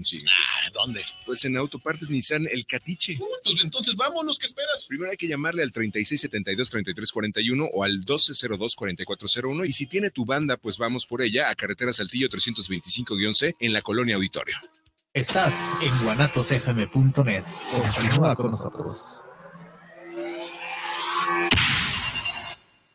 consigue. Ah, ¿dónde? Pues en Autopartes Nissan El Catiche. Uh, pues entonces vámonos, ¿qué esperas? Primero hay que llamarle al 3672-3341 o al 1202-4401 y si tiene tu banda, pues vamos por ella a Carretera Saltillo 325-C en la Colonia Auditorio. Estás en guanatosfm.net. Continúa con nosotros.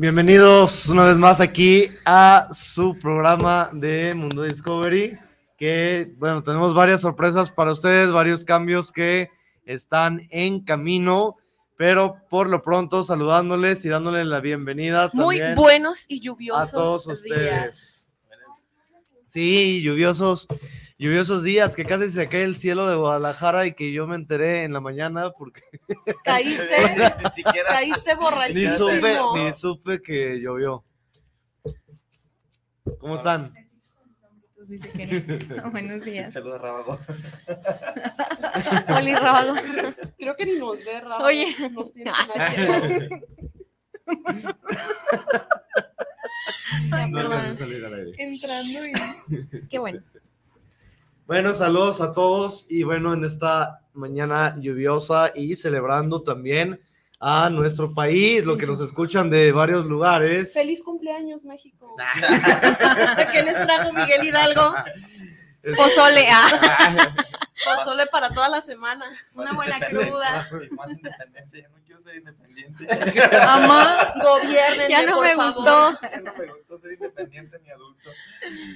Bienvenidos una vez más aquí a su programa de Mundo Discovery, que bueno, tenemos varias sorpresas para ustedes, varios cambios que están en camino, pero por lo pronto saludándoles y dándoles la bienvenida Muy también buenos y lluviosos a todos días. ustedes. Sí, lluviosos, lluviosos días, que casi se cae el cielo de Guadalajara y que yo me enteré en la mañana porque Caíste, Ni siquiera. caíste ni borrachísimo. supe, ni supe que llovió. ¿Cómo están? Buenos días. Saludos, Rábago. Oli Rábago. Creo que ni nos ve, Rafa. Oye. Nos tiene que Ay, No salir al aire. Entrando y Qué bueno. Bueno, saludos a todos y bueno, en esta mañana lluviosa y celebrando también a nuestro país, lo que nos escuchan de varios lugares. Feliz cumpleaños, México. ¿Qué les trajo Miguel Hidalgo? Es- Pozole. Ah. Pozole para toda la semana. una buena cruda. Más independencia, ya no quiero ser independiente. Amá. Gobiernen. Ya no por me favor. gustó. Ya no me gustó ser independiente ni adulto.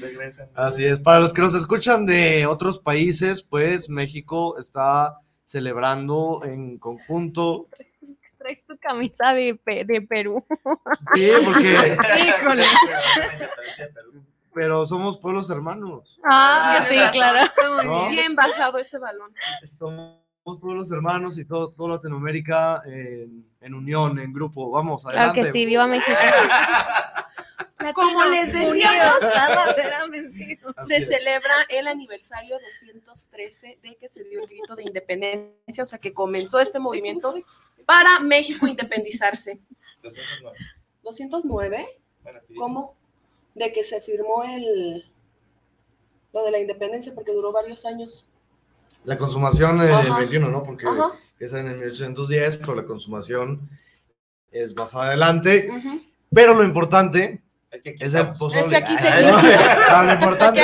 Regresen. Así es, para los que nos escuchan de otros países, pues México está celebrando en conjunto. Traes tu camisa de, de Perú. Sí, porque, Híjole. Pero somos pueblos hermanos. Ah, sí, claro. Bien. Bien bajado ese balón. Somos pueblos hermanos y todo, toda Latinoamérica en, en unión, en grupo. Vamos, Claro adelante. que sí, viva México. Como les decíamos, Se celebra el aniversario 213 de que se dio el grito de independencia, o sea que comenzó este movimiento para México independizarse. 209. 209, Bueno, aquí dice. ¿cómo? De que se firmó el lo de la independencia porque duró varios años. La consumación eh, el Ajá. 21, ¿no? Porque Ajá. es en el 1810, pero la consumación es más adelante. Pero lo importante Es que aquí es el estamos. pozole. Es que aquí seguimos. no, lo importante.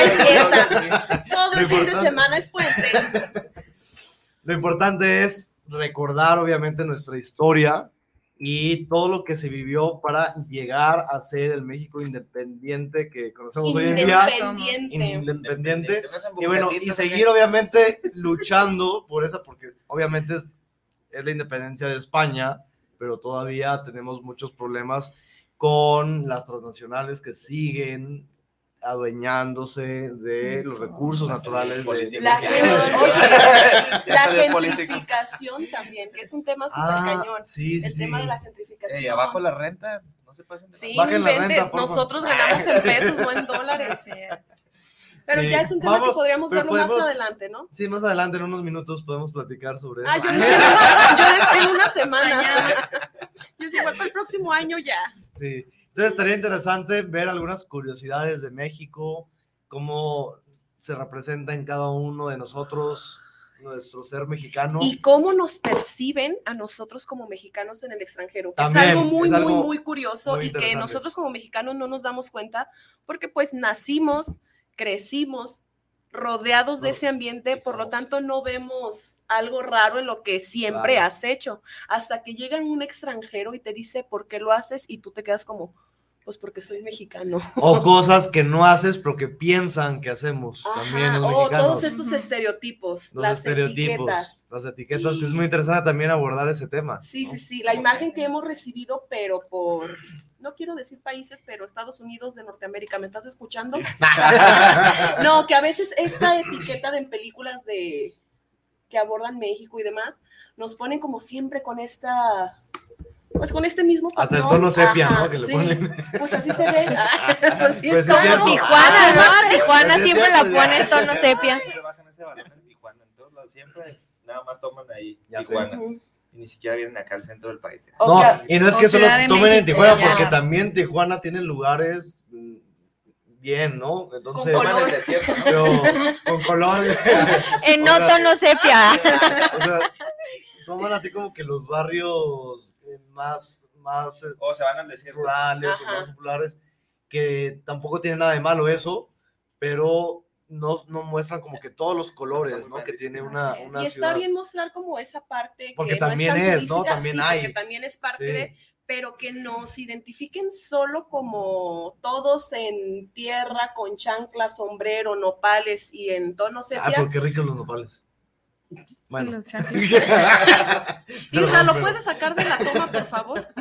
Todo el fin de semana es puente. lo importante es recordar, obviamente, nuestra historia y todo lo que se vivió para llegar a ser el México independiente que conocemos hoy en día. Independiente. Independiente. Y bueno, y seguir obviamente luchando por esa, porque obviamente es, es la independencia de España, pero todavía tenemos muchos problemas con las transnacionales que siguen adueñándose de los recursos naturales de, La, de- la De político. gentrificación también, que es un tema súper Ah, cañón. sí, sí, el sí. tema de la gentrificación. Ey, abajo la renta, no se pasen de Sí, Bajen la renta, nosotros ganamos en pesos, no en dólares. Pero Sí. ya es un tema Vamos, que podríamos verlo más adelante, ¿no? Sí, más adelante en unos minutos podemos platicar sobre eso. Ah, yo decía, yo decía en una semana. Yo decía, igual para el próximo año ya. Sí. Entonces estaría interesante ver algunas curiosidades de México, cómo se representa en cada uno de nosotros nuestro ser mexicano. Y cómo nos perciben a nosotros como mexicanos en el extranjero. También, es algo muy, es algo muy, muy curioso muy y que nosotros como mexicanos no nos damos cuenta porque pues nacimos, crecimos rodeados de ese ambiente, por lo tanto no vemos algo raro en lo que siempre Claro. has hecho, hasta que llega un extranjero y te dice por qué lo haces y tú te quedas como, pues porque soy mexicano. O cosas que no haces, pero que piensan que hacemos también Ajá, los o mexicanos. todos estos estereotipos, los las estereotipos, etiquetas. las etiquetas, que es muy interesante también abordar ese tema. Sí, ¿no? sí, sí, la imagen que hemos recibido, pero por, no quiero decir países, pero Estados Unidos de Norteamérica, ¿me estás escuchando? No, que a veces esta etiqueta de en películas de que abordan México y demás, nos ponen como siempre con esta, pues con este mismo Hasta el patrón. tono sepia, Ajá, ¿no? Que le sí, ponen. Pues así se ve. Ah, pues sí, Pues es como cierto. Tijuana, ¿no? Tijuana Pues es siempre la cierto, ya. pone en tono sepia. Siempre bajan ese balón en Tijuana, en todos lados, siempre nada más toman ahí Ya. Tijuana. Y ni siquiera vienen acá al centro del país. O No, y no es o que solo tomen en Tijuana, ya. porque también Tijuana tiene lugares mm, bien, ¿no? Entonces, color. Toman el desierto, ¿no? pero con color. En no tono sepia. O sea, toman así como que los barrios eh, más, más eh, O se van al desierto. rurales o más populares, que tampoco tiene nada de malo eso, pero no, no muestran como que todos los colores, ¿no? Que tiene una, una y está ciudad. bien mostrar como esa parte Porque que no también tan es, ¿no? También sí, hay. porque también es parte Sí. de, pero que nos identifiquen solo como todos en tierra, con chanclas, sombrero, nopales y en tono Ay, sepia. porque ricos los nopales. Bueno. Perdón, ¿lo puedes sacar de la toma, por favor?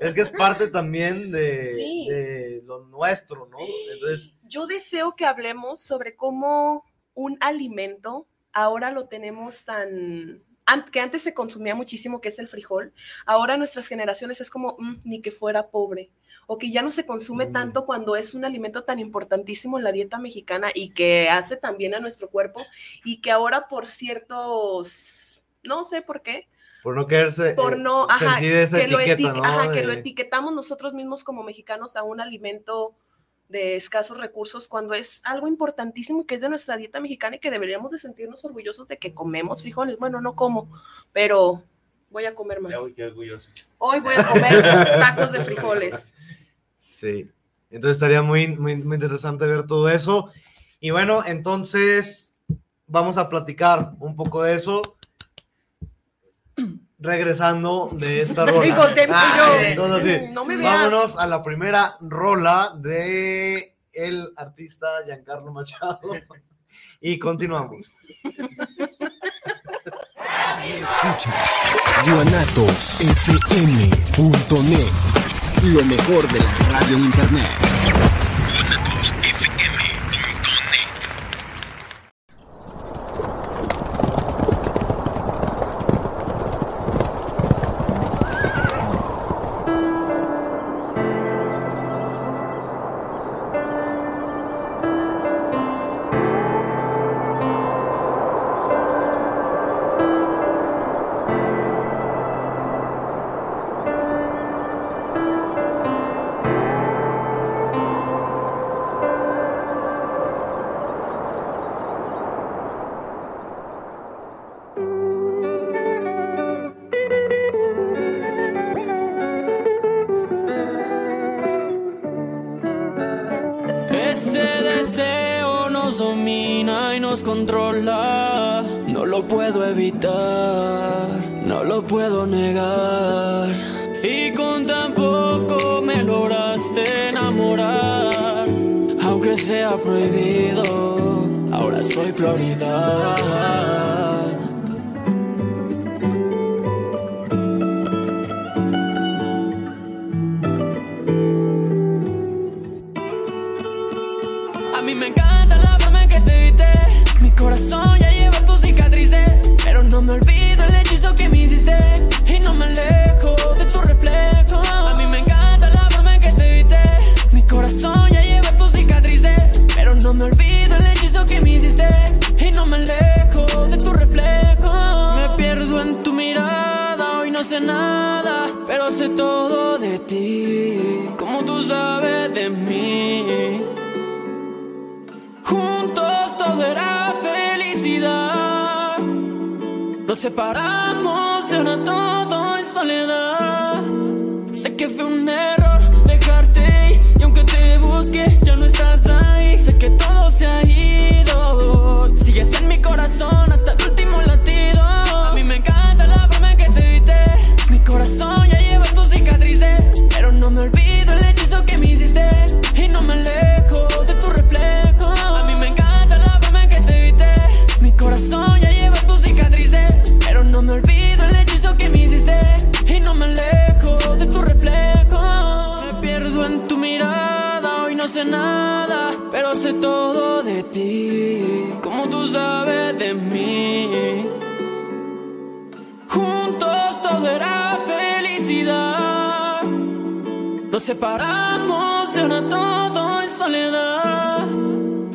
Es que es parte también de, Sí. de lo nuestro, ¿no? Entonces, Yo deseo que hablemos sobre cómo un alimento ahora lo tenemos tan an- que antes se consumía muchísimo, que es el frijol, ahora nuestras generaciones es como, "Mm, ni que fuera pobre, o que ya no se consume Mm. tanto cuando es un alimento tan importantísimo en la dieta mexicana y que hace también a nuestro cuerpo, y que ahora por ciertos, no sé por qué, por no quererse por eh, no, ajá, sentir esa que, lo etiqueta, etique- ¿no? ajá, que lo etiquetamos nosotros mismos como mexicanos a un alimento de escasos recursos cuando es algo importantísimo que es de nuestra dieta mexicana y que deberíamos de sentirnos orgullosos de que comemos frijoles. Bueno, no como, pero voy a comer más. Uy, qué orgulloso. Hoy voy a comer tacos de frijoles. Sí. Entonces estaría muy, muy, muy interesante ver todo eso. Y bueno, entonces vamos a platicar un poco de eso. Regresando de esta rola. Y contento Ah, yo. entonces, sí. No me veas. Vámonos a la primera rola de el artista Giancarlo Machado. Y continuamos. Escuchas guanatosfm.net. Lo mejor de la radio en internet. Y nos controla. No lo puedo evitar, no lo puedo negar. Y con tan poco me lograste enamorar. Aunque sea prohibido, ahora soy prioridad. Sé nada. Pero sé todo de ti. Como tú sabes de mí. Juntos todo era felicidad. Nos separamos ahora todo es soledad. Sé que fue un error dejarte y aunque te busque ya no estás ahí. Sé que todo se ha ido. Sigues en mi corazón hasta nada, pero sé todo de ti, como tú sabes de mí. Juntos todo era felicidad. Nos separamos y ahora todo es soledad.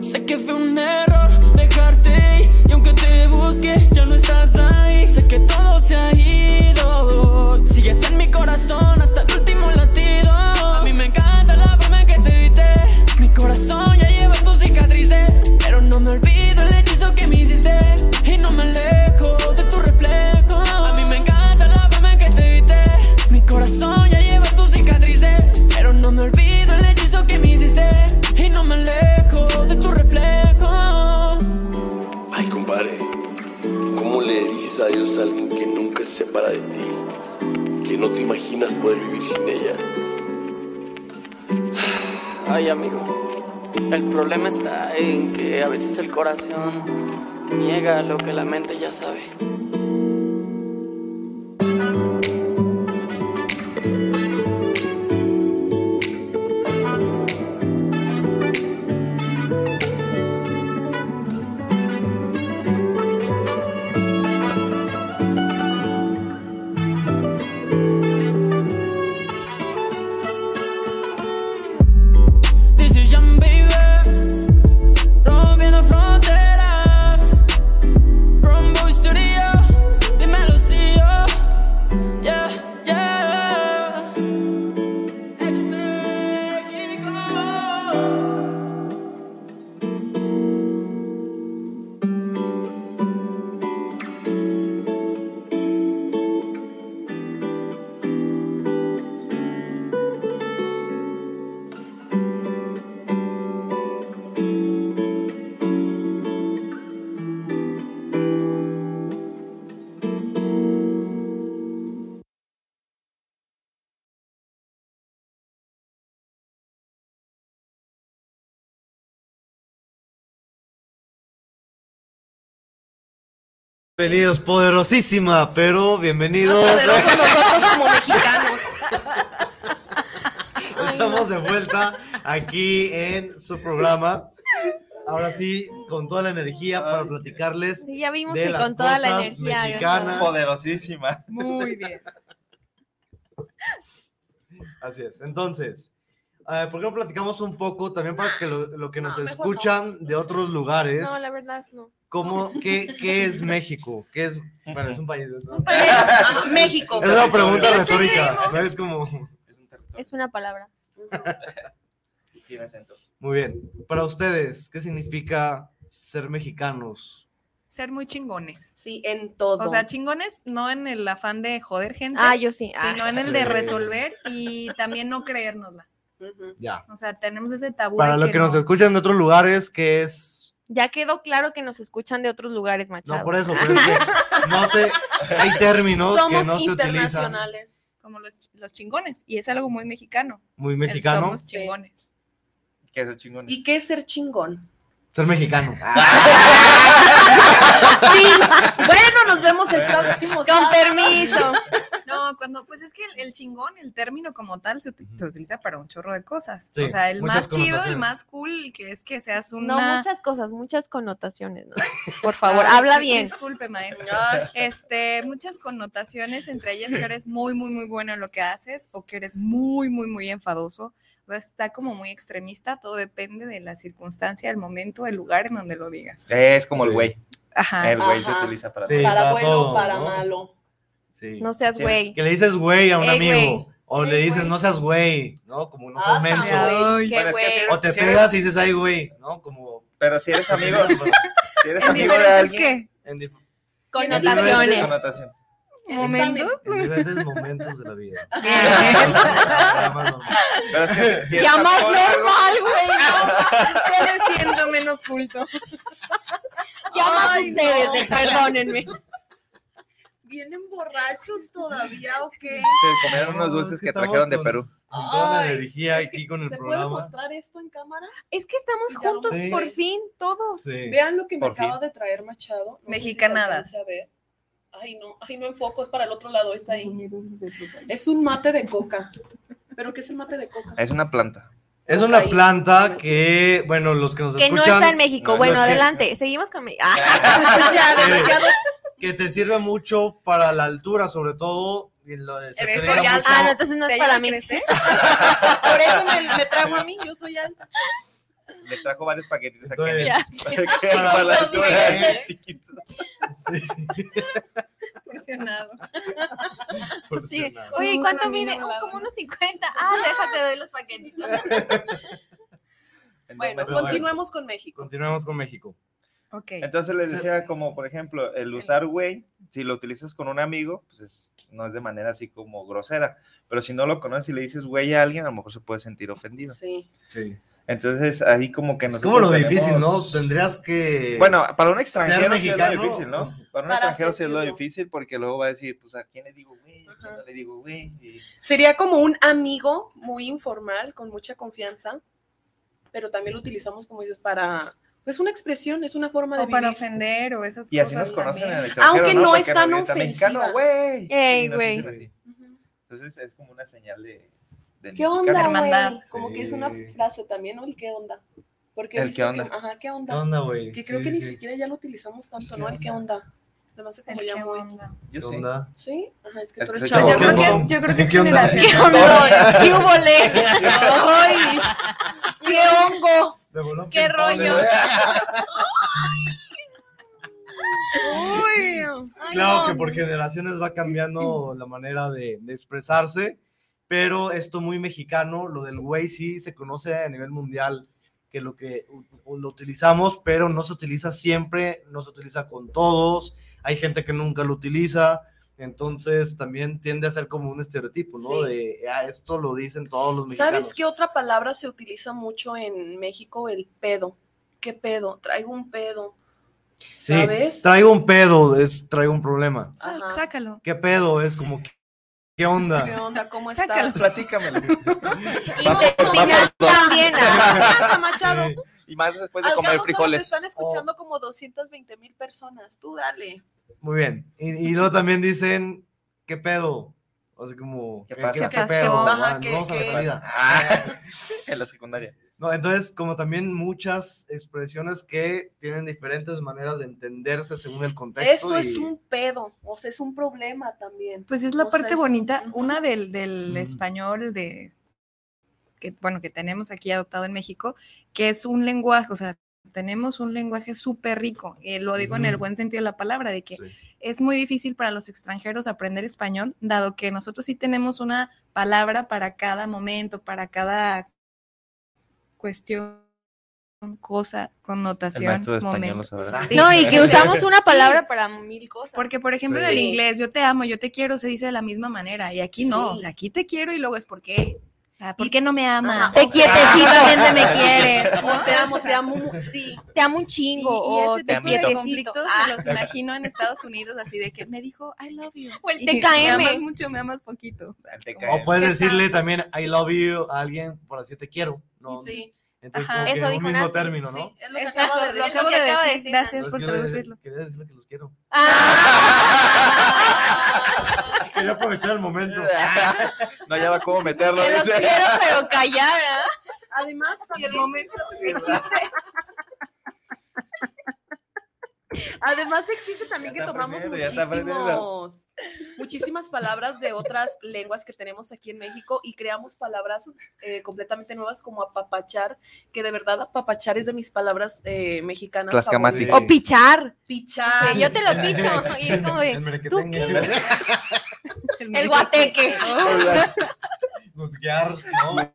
Sé que fue un error dejarte y aunque te busque ya no estás ahí. Sé que todo se ha ido. Sigues en mi corazón hasta corazón ya lleva tus cicatrices, pero no me olvido el hechizo que me hiciste y no me alejo de tu reflejo. A mí me encanta la forma en que te viste. Mi corazón ya lleva tus cicatrices, pero no me olvido el hechizo que me hiciste y no me alejo de tu reflejo. Ay, compadre, ¿cómo le dices adiós a alguien que nunca se separa de ti? Que no te imaginas poder vivir sin ella. Ay, amigo, el problema está en que a veces el corazón niega lo que la mente ya sabe. Bienvenidos, poderosísima, pero bienvenidos. Poderosos nosotros como mexicanos. Estamos de vuelta aquí en su programa. Ahora sí, con toda la energía para platicarles Sí, ya vimos de que las con toda la cosas energía. mexicanas. Poderosísima. Muy bien. Así es. Entonces, eh, ¿por qué no platicamos un poco también para que lo, lo que nos No, mejor escuchan de otros lugares? No, la verdad no. ¿Cómo, qué, ¿Qué es México? ¿Qué es? Bueno, es un país. ¿no? Ah, México. Es una pregunta ¿Qué retórica. ¿no? Es como. Es una palabra. Tiene acento. Muy bien. Para ustedes, ¿qué significa ser mexicanos? Ser muy chingones. Sí, en todo. O sea, chingones no en el afán de joder gente. Ah, yo sí. Ah. Sino en el de resolver y también no creérnosla. Ya. O sea, tenemos ese tabú. Para los que nos no. escuchan de otros lugares, ¿qué es? Ya quedó claro que nos escuchan de otros lugares, Machado. No, por eso, pero es que no sé, hay términos que Somos no se utilizan. internacionales. como los, los chingones. Y es algo muy mexicano. Muy el mexicano. Somos chingones. Que eso chingón. ¿Y qué es ser chingón? Ser mexicano. Sí. Bueno, nos vemos el próximo Con sábado. permiso. No, cuando, pues es que el, el chingón, el término como tal, se, uti- se utiliza para un chorro de cosas. Sí, o sea, el más chido, el más cool, que es que seas No, una... muchas cosas, muchas connotaciones. ¿no? Por favor, habla bien. Disculpe, maestra. Este, muchas connotaciones, entre ellas que eres muy, muy, muy bueno en lo que haces o que eres muy, muy, muy enfadoso. O sea, está como muy extremista, todo depende de la circunstancia, el momento, el lugar en donde lo digas. Es como el güey. Ajá. El güey se utiliza para Sí. todo. Para para bueno, todo, para ¿no? malo. Sí. No seas güey. Que le dices güey a un Ey, amigo. O Ey, le dices no seas güey, ¿no? Como no Ah, seas menso. Ay. Qué Bueno, es que güey. si O te Si eres- pegas y dices ay güey, ¿no? Como Pero si eres amigo, si eres ¿En amigo de diferentes alguien, qué? en, dif- Connotaciones. connotación. ¿Momentos? en diferentes momentos de la vida. Ya más normal. Pero es que si eres Ya más amigo de algo- normal, güey. ¿no? Siendo menos culto. Ya más ustedes, no. de- perdónenme. ¿Vienen borrachos todavía o qué? Se comieron No, unos es dulces que que trajeron de Perú. Con toda la energía que aquí con el ¿Se puede programa. mostrar esto en cámara? Es que estamos juntos Sí. por fin, todos. Sí. Vean lo que me Por acaba fin. de traer Machado. No si Mexicanadas. alcance a ver. Ay, no, ay, no enfoco, es para el otro lado, es ahí. Es un mate de coca. ¿Pero qué es el mate de coca? Es una planta. Es una planta que, bueno, los que nos Que no escuchan. está en México. no, bueno, que- adelante. Seguimos con. Me- Ah, ya, demasiado. Que te sirve mucho para la altura, sobre todo. y lo- se Eres muy mucho- ah, no, entonces no ¿Te es para mí. Por eso me, me trago a mí, yo soy alta. Le trajo varios paquetitos aquí. Entonces, para la altura chiquito. sí, Porcionado. Sí. Oye, ¿y Con cuánto mide? Oh, como unos 50. Ah, déjate, doy los paquetitos. En dos Bueno, continuemos con México. Continuemos con México. Ok. Entonces les decía como, por ejemplo, el usar güey, si lo utilizas con un amigo, pues es- no es de manera así como grosera, pero si no lo conoces y le dices güey a alguien, a lo mejor se puede sentir ofendido. Sí. Sí. Entonces ahí como que Es nosotros como lo tenemos- difícil, ¿no? Tendrías que. Bueno, para un extranjero sí es lo mexicano. difícil, ¿no? Para un Para extranjero sí es lo difícil porque luego va a decir, pues, ¿a quién le digo güey? ¿A quién no le digo güey? Y- Sería como un amigo muy informal, con mucha confianza, pero también lo utilizamos como dices para, pues una expresión, es una forma de O para vivir. ofender o esas Y así cosas nos conocen en el también. extranjero, Aunque no Porque es tan nos gritan, "Mexicano, ofensiva". güey. Ey, Sí, güey. así. Ujú. Entonces es como una señal de... de ¿Qué onda, güey? Como que es una Sí. frase también, ¿no? El qué onda. Porque El qué onda. que- ajá, ¿qué onda? ¿Qué onda, güey? Que creo Sí, que ni sí. siquiera ya lo utilizamos tanto, ¿Qué ¿no? El qué onda. Además, como El ya qué muy- onda. Yo ¿Qué sí. onda? Sí, ajá, es que Es tú eres chavo. Pues yo creo que es, yo creo que es ¿Qué onda? generación. ¿Qué onda? ¿Qué? ¡Ay! ¡Qué hongo! ¡Qué rollo! Claro no. que por generaciones va cambiando la manera de, de expresarse, pero esto muy mexicano, lo del güey sí se conoce a nivel mundial, que lo que lo utilizamos, pero no se utiliza siempre, no se utiliza con todos, hay gente que nunca lo utiliza, entonces también tiende a ser como un estereotipo, ¿no? Sí. De, ah, esto lo dicen todos los mexicanos. ¿Sabes qué otra palabra se utiliza mucho en México? El pedo. ¿Qué pedo? Traigo un pedo. Sí, ¿Sabes? traigo un pedo, es traigo un problema. Ajá. Sácalo. ¿Qué pedo? Es como, ¿qué, qué onda? ¿Qué onda? ¿Cómo Sácalo. estás? Platícamelo. Intestinal también. Machado. Sí. Y más después de Al comer solo te frijoles. están escuchando como 220 mil personas. Tú dale. Muy bien. Y, y luego también dicen, ¿qué pedo? O sea, como, ¿Qué pasa? ¿Qué pasó? pedo? Ajá, ¿qué- vamos a la qué- salida. Ah, en la secundaria. No, entonces, como también muchas expresiones que tienen diferentes maneras de entenderse según el contexto. Esto es y- un pedo. O sea, es un problema también. Pues es la O sea, parte es- bonita, Ujú. una del, del Mm. español de que bueno que tenemos aquí adoptado en México, que es un lenguaje, o sea, tenemos un lenguaje súper rico, y lo digo en el buen sentido de la palabra, de que Sí. es muy difícil para los extranjeros aprender español, dado que nosotros sí tenemos una palabra para cada momento, para cada cuestión, cosa, connotación, momento. Sí. No, y que usamos una palabra para mil cosas. Porque, por ejemplo, en el inglés, yo te amo, yo te quiero, se dice de la misma manera. Y aquí no, o sea, aquí te quiero y luego es porque. Ah, ¿Por qué no me? Ajá. Te Efectivamente me quiere. O te amo, te amo, sí. Te amo un chingo. Y, y o ese te tipo de quiero. conflictos Ah. me los imagino en Estados Unidos, así de que me dijo, I love you. O el Y TKM. Me amas mucho, me amas poquito. O sea, como- O puedes decirle también I love you a alguien por así te quiero. ¿no? Sí. Entonces, Ajá. Eso un dijo mismo Nancy. término, ¿no? Sí, es lo que Exacto, acabo de lo decir. acabo de acaba de decir. decir, Gracias Pues por decir- traducirlo. Quería decirle que los quiero. Ah, Quería aprovechar el momento. No hallaba cómo meterlo. te los quiero, pero callar, ¿ah? Además, Y el momento. existe. Además existe también que tomamos muchísimos, muchísimas palabras de otras lenguas que tenemos aquí en México y creamos palabras eh, completamente nuevas como apapachar, que de verdad apapachar es de mis palabras eh, mexicanas. O pichar. Pichar. Yo te lo picho. Y es como El de. El guateque. Juzgar, ¿no?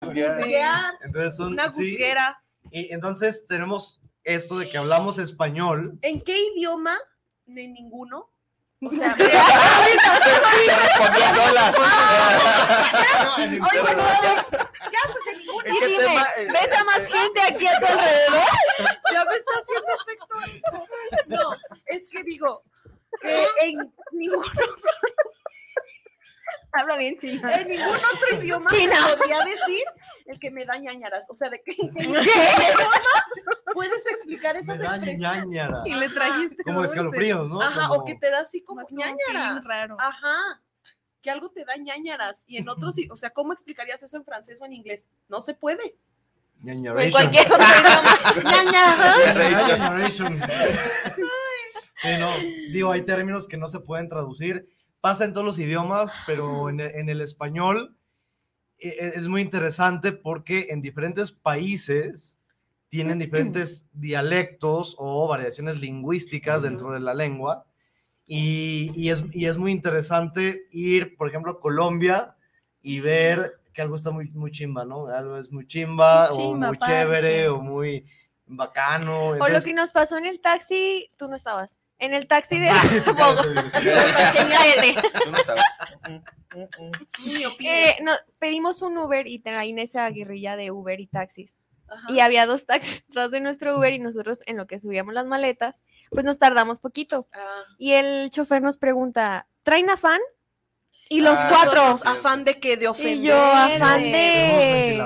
Gusguear, Entonces son, una sí, gusguera. y entonces tenemos esto de que hablamos español. ¿En qué idioma? En ninguno. O sea, Se respondió sola. Oye, no, ya, pues en ningún. ¿En Y qué dime, tema? Eh, ¿ves a más gente aquí a tu alrededor? ya me está haciendo efecto esto. No, es que digo, que en ningún Habla bien chino. En ningún otro idioma China. se podría decir el que me da ñañaras. O sea, de que en qué idioma puedes explicar esas Me da expresiones. ñañara. Y le trajiste. Como dulce. escalofríos, ¿no? Ajá, Como- o que te da así como como ñañaras. raro. Ajá. Que algo te da ñañaras. Y en otros, sí, o sea, ¿cómo explicarías eso en francés o en inglés? No se puede. En ñañaration. cualquier otro idioma. Sí, no, digo, hay términos que no se pueden traducir. Pasa en todos los idiomas, pero en, e- en el español e- e- es muy interesante porque en diferentes países tienen diferentes dialectos o variaciones lingüísticas dentro de la lengua. Y, y es, y es muy interesante ir, por ejemplo, a Colombia y ver que algo está muy, muy chimba, ¿no? Algo es muy chimba, Qué o chimba, muy chévere, o muy bacano. O lo entonces- que nos pasó en el taxi, tú no estabas. En el taxi de Bogotá. Cállate. Tú no estabas. Ni opine. Eh, no, pedimos un Uber y traen esa guerrilla de Uber y taxis. Ajá. Y había dos taxis detrás de nuestro Uber y nosotros en lo que subíamos las maletas, pues nos tardamos poquito. Ah. Y el chofer nos pregunta, ¿traen afán? Y los Ah, cuatro. Afán de que de ofender. Y yo, afán de...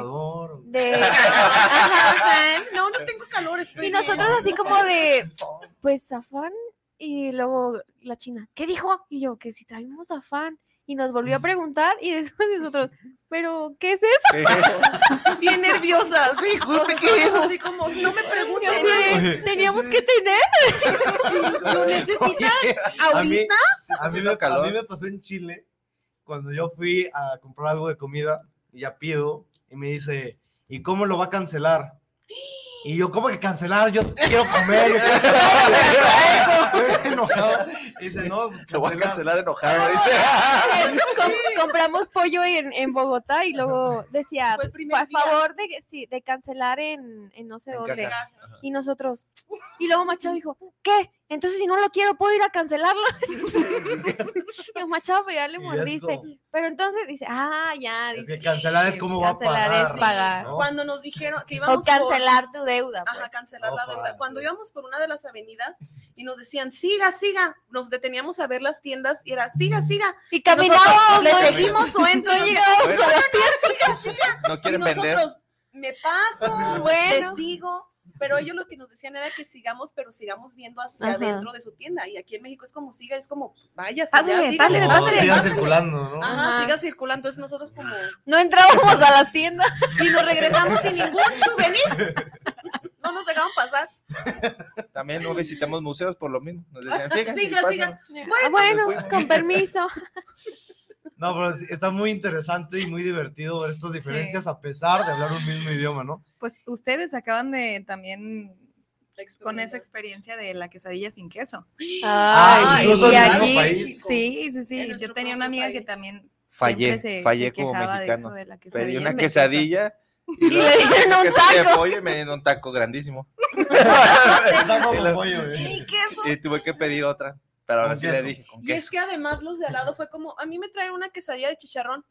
de Ajá, afán. No, no tengo calor, estoy Y bien. nosotros así como de, pues afán. Y luego la china, ¿qué dijo? Y yo, que si traemos afán. Y nos volvió a preguntar y después nosotros, ¿pero qué es eso? bien nerviosa. Sí, justo. así como, no me preguntes. de, Teníamos que tener. Lo necesitas A mí, ahorita. a, mí me, a mí me pasó en Chile cuando yo fui a comprar algo de comida y ya pido y me dice, ¿y cómo lo va a cancelar? Y yo, ¿cómo que cancelar? Yo quiero comer. Yo quiero enojado. Y dice, no, pues Lo voy a cancelar. cancelar enojado. Dice. Com- compramos pollo en, en Bogotá y luego decía, día. favor de, sí, de cancelar en, en no sé En dónde. caja. Y nosotros, y luego Machado dijo, ¿qué? Entonces si no lo quiero, ¿puedo ir a cancelarlo? y Machado, pues ya le mordiste. Pero entonces dice, ah, ya, Es dice. que cancelar es como va a Cancelar pagar. es pagar. ¿no? Cuando nos dijeron que O íbamos por- cancelar tu deuda. Ajá, pues. cancelar No, la deuda. pagar, Cuando sí. íbamos por una de las avenidas y nos decían, siga, siga, nos deteníamos a ver las tiendas y era, siga, siga. Y Nosotros le ¿no? seguimos su entro. No llegamos a las. Siga, siga. No Y quieren vender. nosotros, me paso, Bueno. te sigo. Pero ellos lo que nos decían era que sigamos, pero sigamos viendo hacia Ajá. adentro de su tienda. Y aquí en México es como siga, es como, vaya, Pásale, pásale, pásale. circulando, ¿no? Ajá, Ajá. siga circulando. Entonces nosotros como, No entrábamos a las tiendas. y nos regresamos sin ningún souvenir. No nos dejaban pasar. También no visitamos museos por lo mismo. Nos decían, Siga, pasen". siga. Ah, Bueno, con permiso. No, pero sí, está muy interesante y muy divertido ver estas diferencias a pesar de hablar un mismo idioma, ¿no? Pues ustedes acaban de también con esa experiencia de la quesadilla sin queso. Ah, y, y en el mismo aquí, país. sí, sí, sí. Yo tenía una amiga que país. también Fallé, siempre se, fallé se como de mexicano. eso de la Pedí una sin queso. quesadilla. Y le dieron un quesadilla de taco. pollo y me dieron un taco grandísimo. Taco. ¿Y queso? Y tuve que pedir otra. Pero ahora sí le dije, con Y es que además los de al lado fue como, a mí me traen una quesadilla de chicharrón.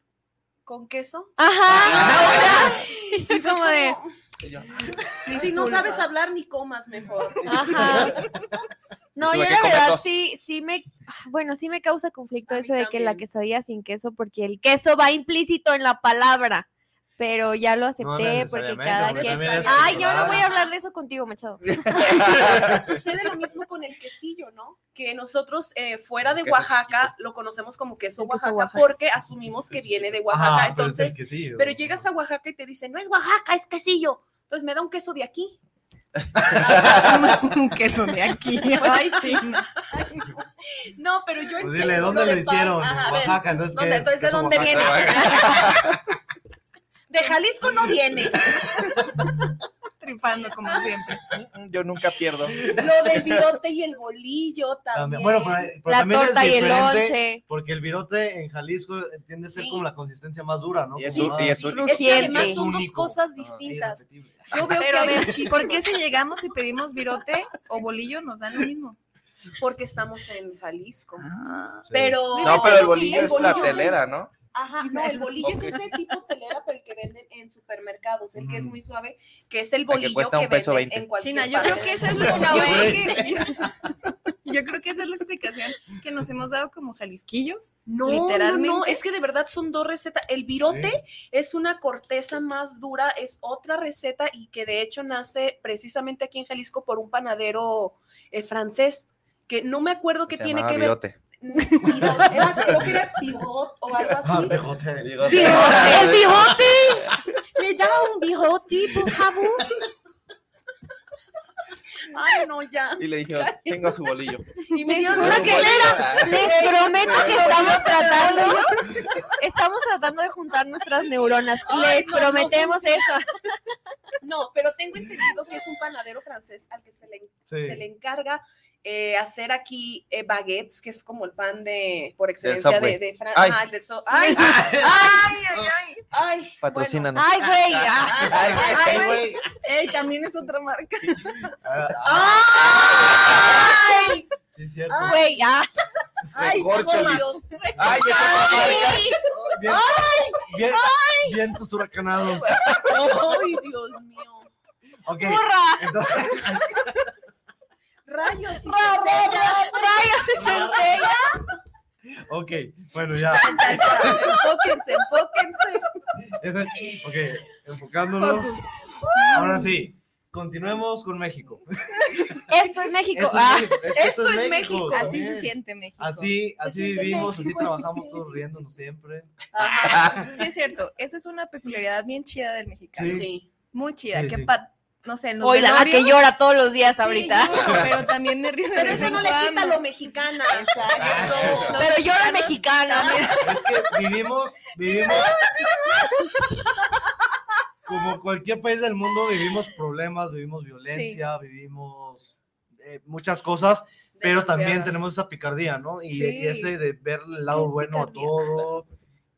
¿Con queso? Ajá. o sea, como de. Si no sabes hablar, ni comas mejor. Ajá. No, Tuve yo la verdad dos. sí, sí me, bueno, sí me causa conflicto eso de que la quesadilla sin queso, porque el queso va implícito en la palabra, pero ya lo acepté porque cada porque quien. también es Ay, yo no voy a hablar de eso contigo, Machado. Sucede lo mismo con el quesillo, ¿no? Que nosotros eh, fuera de Oaxaca lo conocemos como queso Oaxaca, Oaxaca. porque asumimos que viene de Oaxaca. Pero es el entonces, quesillo. pero llegas a Oaxaca y te dicen, no es Oaxaca, es quesillo. Entonces me da un queso de aquí. un queso de aquí. Ay, china. No, pero yo Pues entiendo. dile, ¿dónde lo hicieron? Ajá, Oaxaca, entonces. Entonces, ¿de dónde viene? De Jalisco no viene. Tripando como siempre. Yo nunca pierdo. Lo del virote y el bolillo también. Bueno, pero, pero La también torta es y el lonche. Porque el virote en Jalisco tiende a ser como la consistencia más dura, ¿no? Y es Como un- más- sí, es un- Es que además son dos cosas distintas. Yo veo Pero que hay ver. ¿por qué si llegamos y pedimos virote o bolillo nos dan lo mismo? Porque estamos en Jalisco. Ah. Pero. No, pero el bolillo es la telera, ¿no? Ajá, no, el bolillo es ese tipo telera, pero el que venden en supermercados, el que es muy suave, que es el El que bolillo cuesta que, un peso venden veinte. en cualquier China, yo parte creo que esa es la yo creo que, yo creo que esa es la explicación que nos hemos dado como jalisquillos. No, literalmente. no, no, es que de verdad son dos recetas. El virote es una corteza más dura, es otra receta y que de hecho nace precisamente aquí en Jalisco por un panadero eh, francés, que no me acuerdo qué tiene que ver. virote. Era- creo que era pirot o algo Ah, así. pejote. Bigote, el bigote. Me da un bigote, por favor. Ay, no, ya. Y le dije, tengo su bolillo. Y me juro una que les prometo que estamos tratando, estamos tratando de juntar nuestras neuronas. Ay, Les no, prometemos eso. No, pero tengo entendido que es un panadero francés al que se le, Sí. se le encarga eh, hacer aquí eh, baguettes, que es como el pan de por excelencia de, de Francia. Ay. So- ay, ay, ay, ay, ay. Patrocínanos. Ay, güey. ah. Ay, Ay, güey, güey. Ey, también es otra marca. Ay, Sí, es cierto. Ay. Güey, ah. ay. Ay. Bien, bien, bien tus huracanados. Ay, Dios mío. Ok. Entonces, Rayos. y Rayos y centellas. ok, bueno, ya. Enfóquense, enfóquense. Ok, enfocándonos. Ahora sí, continuemos con México. Esto es México. Esto es Ah. México, es que esto es México. Así también. se siente México. Así, así vivimos, así trabajamos todos riéndonos siempre. Ajá. Sí, es cierto. Eso es una peculiaridad bien chida del mexicano. Sí. Sí. Muy chida. Sí, que sí. pa- no sé, en los Oye, la que llora todos los días Sí, ahorita. lloro, pero también me río de Pero eso en no le quita lo mexicana. Exacto. Los Pero llora mexicanos mexicana. Es que vivimos, vivimos. Como cualquier país del mundo, vivimos problemas, vivimos violencia, vivimos eh, muchas cosas, pero también tenemos esa picardía, ¿no? Y, Sí. y ese de ver el lado es bueno a todo.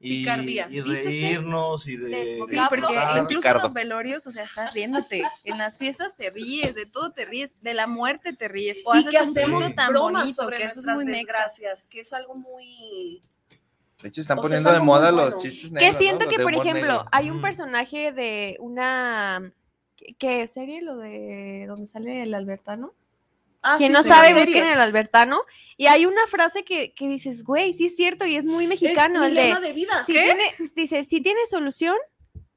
Y, Picardía. y reírnos y de. de- Sí, de porque incluso los velorios, o sea, estás riéndote. En las fiestas te ríes, de todo te ríes, de la muerte te ríes. O y haces que un hacemos punto tan bonito que eso es muy mexa. desgracias, que es algo muy... De hecho, están O sea, es poniendo de moda los chistes negros. Que siento que, por ejemplo, negro. hay un Mm. personaje de una. ¿Qué, qué serie? Lo de donde sale el Albertano. Ah, Quien sí, no sí, sabe, busquen el Albertano. Y hay una frase que, que dices, güey, sí es cierto y es muy mexicano. Es el mi de, lema de vida. si tiene, dice, si tiene solución,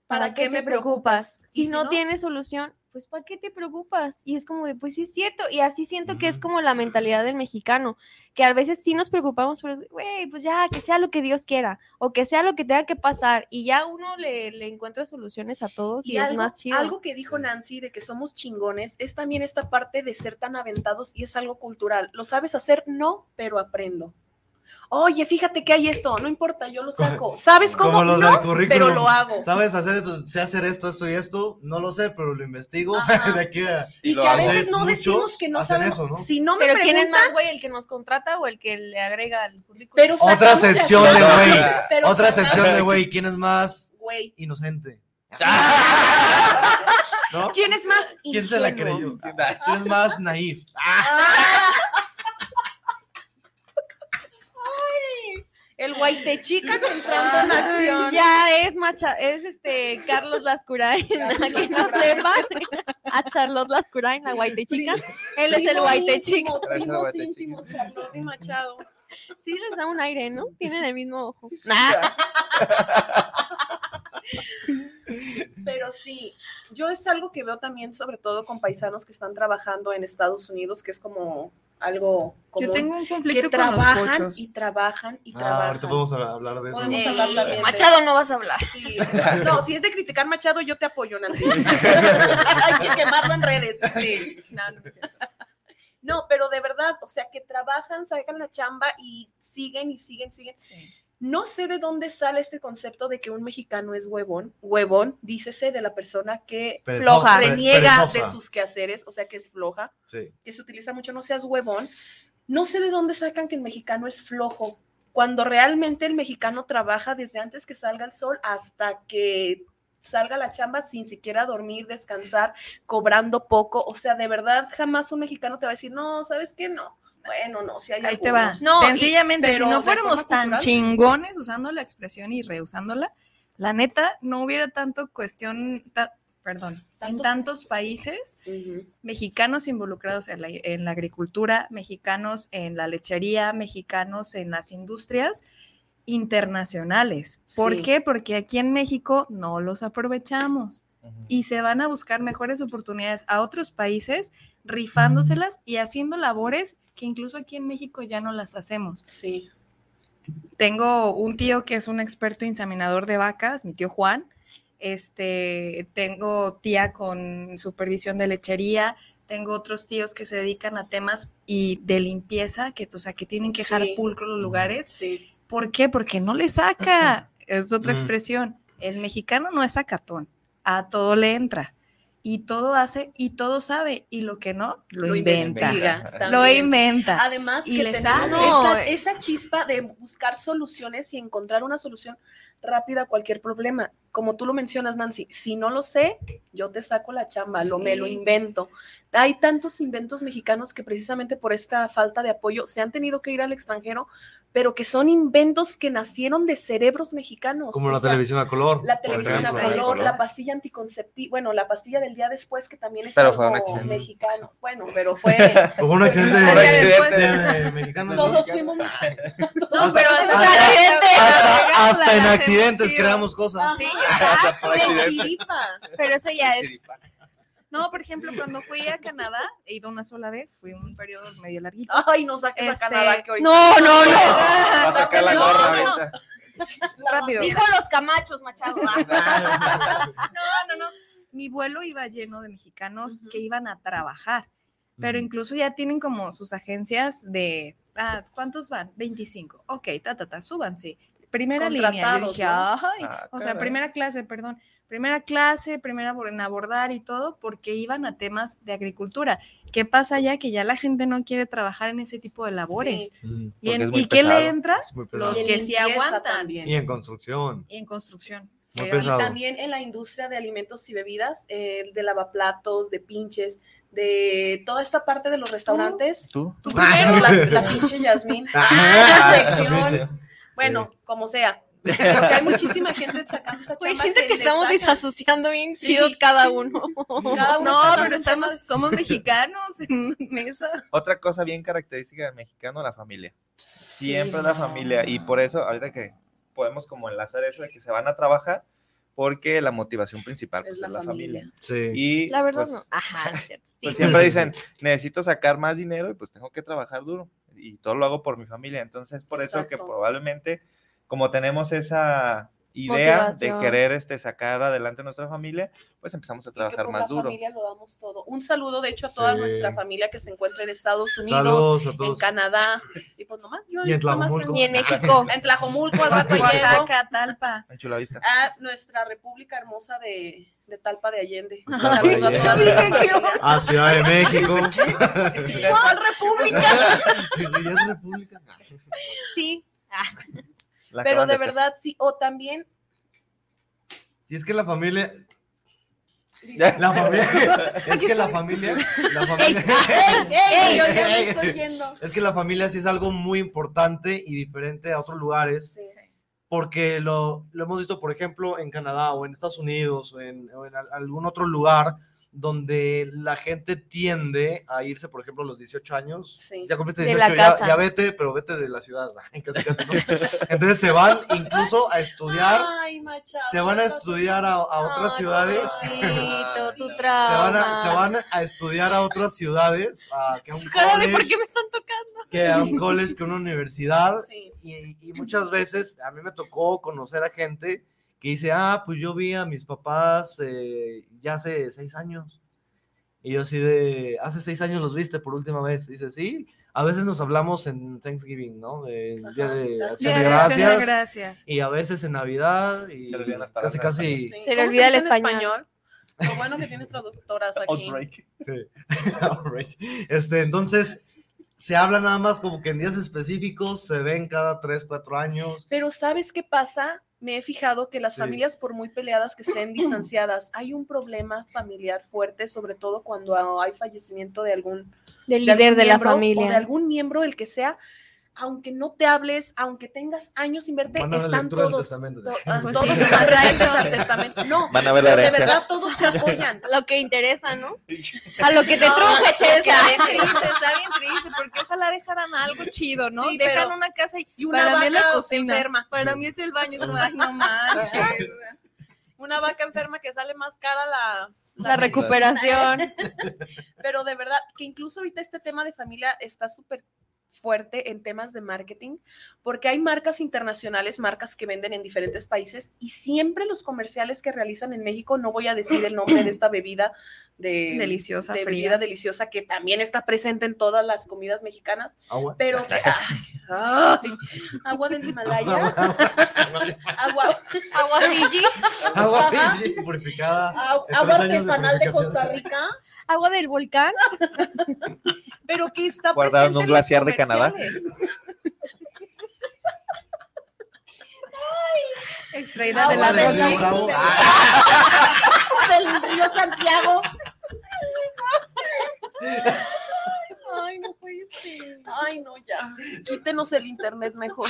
¿para, qué, me preocupas? Y Si si no, no- tiene solución, pues ¿para qué te preocupas? Y es como de, pues sí es cierto. Y así siento que es como la mentalidad del mexicano, que a veces sí nos preocupamos, pero, güey, pues ya, que sea lo que Dios quiera, o que sea lo que tenga que pasar, y ya uno le, le encuentra soluciones a todos y, Y es más chido. algo que dijo Nancy de que somos chingones es también esta parte de ser tan aventados y es algo cultural. ¿Lo sabes hacer? No, pero aprendo. Oye, fíjate que hay esto, no importa, yo lo saco. ¿Sabes cómo? Como los no, del currículum. pero lo hago. ¿Sabes hacer esto? Sé hacer esto, esto y esto. No lo sé, pero lo investigo. Ajá. de aquí a. Y, que a veces no decimos que no sabemos. eso, ¿no? Si no me pero ¿quién es preguntan, más, güey, el que nos contrata o el que le agrega al currículum? pero Otra sección de güey. Otra sección de güey. ¿Quién es más Güey. inocente? ¿No? ¿Quién es más ¿Quién se la creyó? ¿Quién es más naif? El guaitechican entrando en acción. Ya es macha, es este Carlos Lascurain, a quien no sepa, a Charlotte Lascurain, la guaitechica. Él es el guaitechica. íntimo, Él es el Primos guaitechica. íntimos, Charlotte y Machado. Sí les da un aire, ¿no? Tienen el mismo ojo. Pero sí, yo es algo que veo también, sobre todo con paisanos que están trabajando en Estados Unidos, que es como algo Yo común, tengo un que conflicto con los trabajan pochos. y trabajan y Ah, trabajan. ahorita podemos hab- hablar de eso. Podemos Eh, hablar también de- Machado no vas a hablar. Sí. No, si es de criticar Machado, yo te apoyo, Nancy. Hay que quemarlo en redes. Sí, no, no. No, pero de verdad, o sea, que trabajan, sacan la chamba y siguen y siguen, siguen. No sé de dónde sale este concepto de que un mexicano es huevón. Huevón, dícese de la persona que floja, reniega de sus quehaceres, o sea, que es floja, Sí. que se utiliza mucho, no seas huevón. No sé de dónde sacan que el mexicano es flojo, cuando realmente el mexicano trabaja desde antes que salga el sol hasta que salga la chamba sin siquiera dormir, descansar, cobrando poco. O sea, de verdad, jamás un mexicano te va a decir, no, ¿sabes qué? No. Bueno, no, si hay Ahí te va. No, Sencillamente, si no fuéramos tan cultural, chingones usando la expresión y reusándola, la neta, no hubiera tanto cuestión, ta- perdón, en Tantos- países mexicanos involucrados en la, en la agricultura, mexicanos en la lechería, mexicanos en las industrias internacionales. ¿Por Sí. qué? Porque aquí en México no los aprovechamos y se van a buscar mejores oportunidades a otros países rifándoselas y haciendo labores que incluso aquí en México ya no las hacemos. Sí. Tengo un tío que es un experto inseminador de vacas, mi tío Juan. Este, tengo tía con supervisión de lechería, tengo otros tíos que se dedican a temas y de limpieza, que, o sea, que tienen que dejar Sí. pulcro los lugares. Sí. ¿Por qué? Porque no le saca. Es otra Mm. expresión. El mexicano no es sacatón. A todo le entra. Y todo hace y todo sabe. Y lo que no, lo, Lo inventa. investiga Lo inventa. Además, Y que le tenemos sabe. esa, esa chispa de buscar soluciones y encontrar una solución rápida a cualquier problema. Como tú lo mencionas, Nancy, si no lo sé, yo te saco la chamba, lo, me lo invento. Hay tantos inventos mexicanos que precisamente por esta falta de apoyo se han tenido que ir al extranjero, pero que son inventos que nacieron de cerebros mexicanos. Como o la sea, televisión a color. La televisión a color, la pastilla anticonceptiva, bueno, la pastilla del día después, que también es Pero fue un algo accidente. mexicano. Bueno, pero fue. Hubo un accidente Por de, accidente. de- de mexicano. Todos fuimos. No, pero Hasta, hasta en la hacemos accidentes creamos cosas. Sí, Hasta chiripa. Pero eso ya es. Chiripa. No, por ejemplo, cuando fui a Canadá, he ido una sola vez, fui un periodo medio larguito. Ay, no saques Este, a Canadá que ahorita. No, no, no. Va a sacar la No, gorra no, no. Rápido. Dijo los camachos, Machado. No, no, no. Mi vuelo iba lleno de mexicanos Ujú. que iban a trabajar, pero incluso ya tienen como sus agencias de, ah, ¿cuántos van? 25. Ok, ta, ta, ta, súbanse. Primera línea. Yo dije, ¿no? ay, Ah, o sea, primera clase, perdón. Primera clase, primera por- en abordar y todo, porque iban a temas de agricultura. ¿Qué pasa ya? Que ya la gente no quiere trabajar en ese tipo de labores. Sí. ¿Y, en- es muy ¿y qué le entra? Los que sí limpieza aguantan. también. Y en construcción. Y en construcción. Muy Pero- Y también en la industria de alimentos y bebidas, eh, de lavaplatos, de pinches, de toda esta parte de los restaurantes. ¿Tú? Tú primero, La, la pinche Yasmín. Ah, Ah, la sección. pinche. Bueno, como sea. Porque hay muchísima gente sacando esa Güey, chamba siento que le estamos sacan. desasociando bien Sí. chido cada uno. Cada uno No, pero estamos, somos mexicanos en mesa. Otra cosa bien característica del mexicano, la familia. Siempre la familia. Y por eso, ahorita que podemos como enlazar eso de que se van a trabajar, porque la motivación principal pues, Es la familia. Sí. Y La verdad pues, no. Ajá, es cierto. sí. pues, siempre dicen, necesito sacar más dinero y pues tengo que trabajar duro. Y todo lo hago por mi familia. Entonces, por eso que Exacto. probablemente, como tenemos esa idea Motivación. de querer este, sacar adelante nuestra familia, pues empezamos a y que trabajar por más la duro. familia lo damos todo. Un saludo, de hecho, a toda Sí. nuestra familia que se encuentra en Estados Unidos, en. Canadá, y pues nomás yo Y en nomás Tlajomulco. tengo- Y en México. En Tlajomulco, al rato llego. Oaxaca, Talpa. En Chulavista. A nuestra república hermosa de, de Talpa de Allende. Un saludo a Allende. toda Dije, nuestra ¿qué familia. A Ciudad de México. ¿Cuál república? Sí. Ah, La Pero de verdad, sí. O también, Si es que la familia. La familia, es que la familia, la familia, ey, yo ya me Ey, estoy ey. yendo. es que la familia sí es algo muy importante y diferente a otros lugares, porque lo, lo hemos visto, por ejemplo, en Canadá o en Estados Unidos o en, o en al- algún otro lugar donde la gente tiende a irse, por ejemplo, a los 18 años. Sí. Ya cumpliste De 18, la ya, ya vete, pero vete de la ciudad. casi, casi, ¿no? Entonces se van incluso a estudiar, Ay, Machado, se van a estudiar a, a otras Ay, ciudades. pobrecito, tu Se van, a, se van a estudiar a otras ciudades, a, que a un de, ¿por college, qué me están tocando? que a un college, que a una universidad. Sí. Y, y muchas veces a mí me tocó conocer a gente que dice, ah, pues yo vi a mis papás eh, ya hace seis años. Y yo así de, hace seis años los viste por última vez. Dice, sí, a veces nos hablamos en Thanksgiving, ¿no? El Día de Ajá. Día de Acción de Gracias. Gracias. Y a veces en Navidad. Y Se le casi, casi. Sí. Se le ¿Cómo olvida el español. Lo bueno que tienes traductoras aquí. Outbreak. Sí. Alright. Este, entonces, se habla nada más como que en días específicos, se ven cada tres, cuatro años. Pero ¿sabes qué pasa? Me he fijado que las Sí. familias, por muy peleadas que estén distanciadas, hay un problema familiar fuerte, sobre todo cuando hay fallecimiento de algún Del de líder algún de la miembro, o de familia. algún miembro, el que sea, aunque no te hables, aunque tengas años sin verte, Van a están todos, testamento. to- ah, Pues todos sí. al testamento. No, Van a ver la de verdad todos se apoyan. Lo que interesa, ¿no? A lo que te No, truje, Está bien checa. triste, está bien triste, porque ojalá dejaran algo chido, ¿no? Sí, Dejan pero- una casa y, y una para mí es la vaca cocina, enferma. para mí es el baño, es como, ay, no manches. Una vaca enferma que sale más cara la, La recuperación. Pero de verdad, que incluso ahorita este tema de familia está súper fuerte en temas de marketing, porque hay marcas internacionales, marcas que venden en diferentes países y siempre los comerciales que realizan en México, no voy a decir el nombre de esta bebida de Deliciosa, de fría. bebida deliciosa que también está presente en todas las comidas mexicanas, Agua. pero ay, ay, agua del Himalaya, agua, Agua Fiji. Agua Ajá. Fiji purificada. agua de artesanal de. Costa Rica, Agua del volcán. pero que está Guardado en presente un glaciar de Canadá. comerciales. Extraída de la del Bravo. del río Santiago. Ay, no puede ser. Ay, no, ya. Quítenos el internet mejor.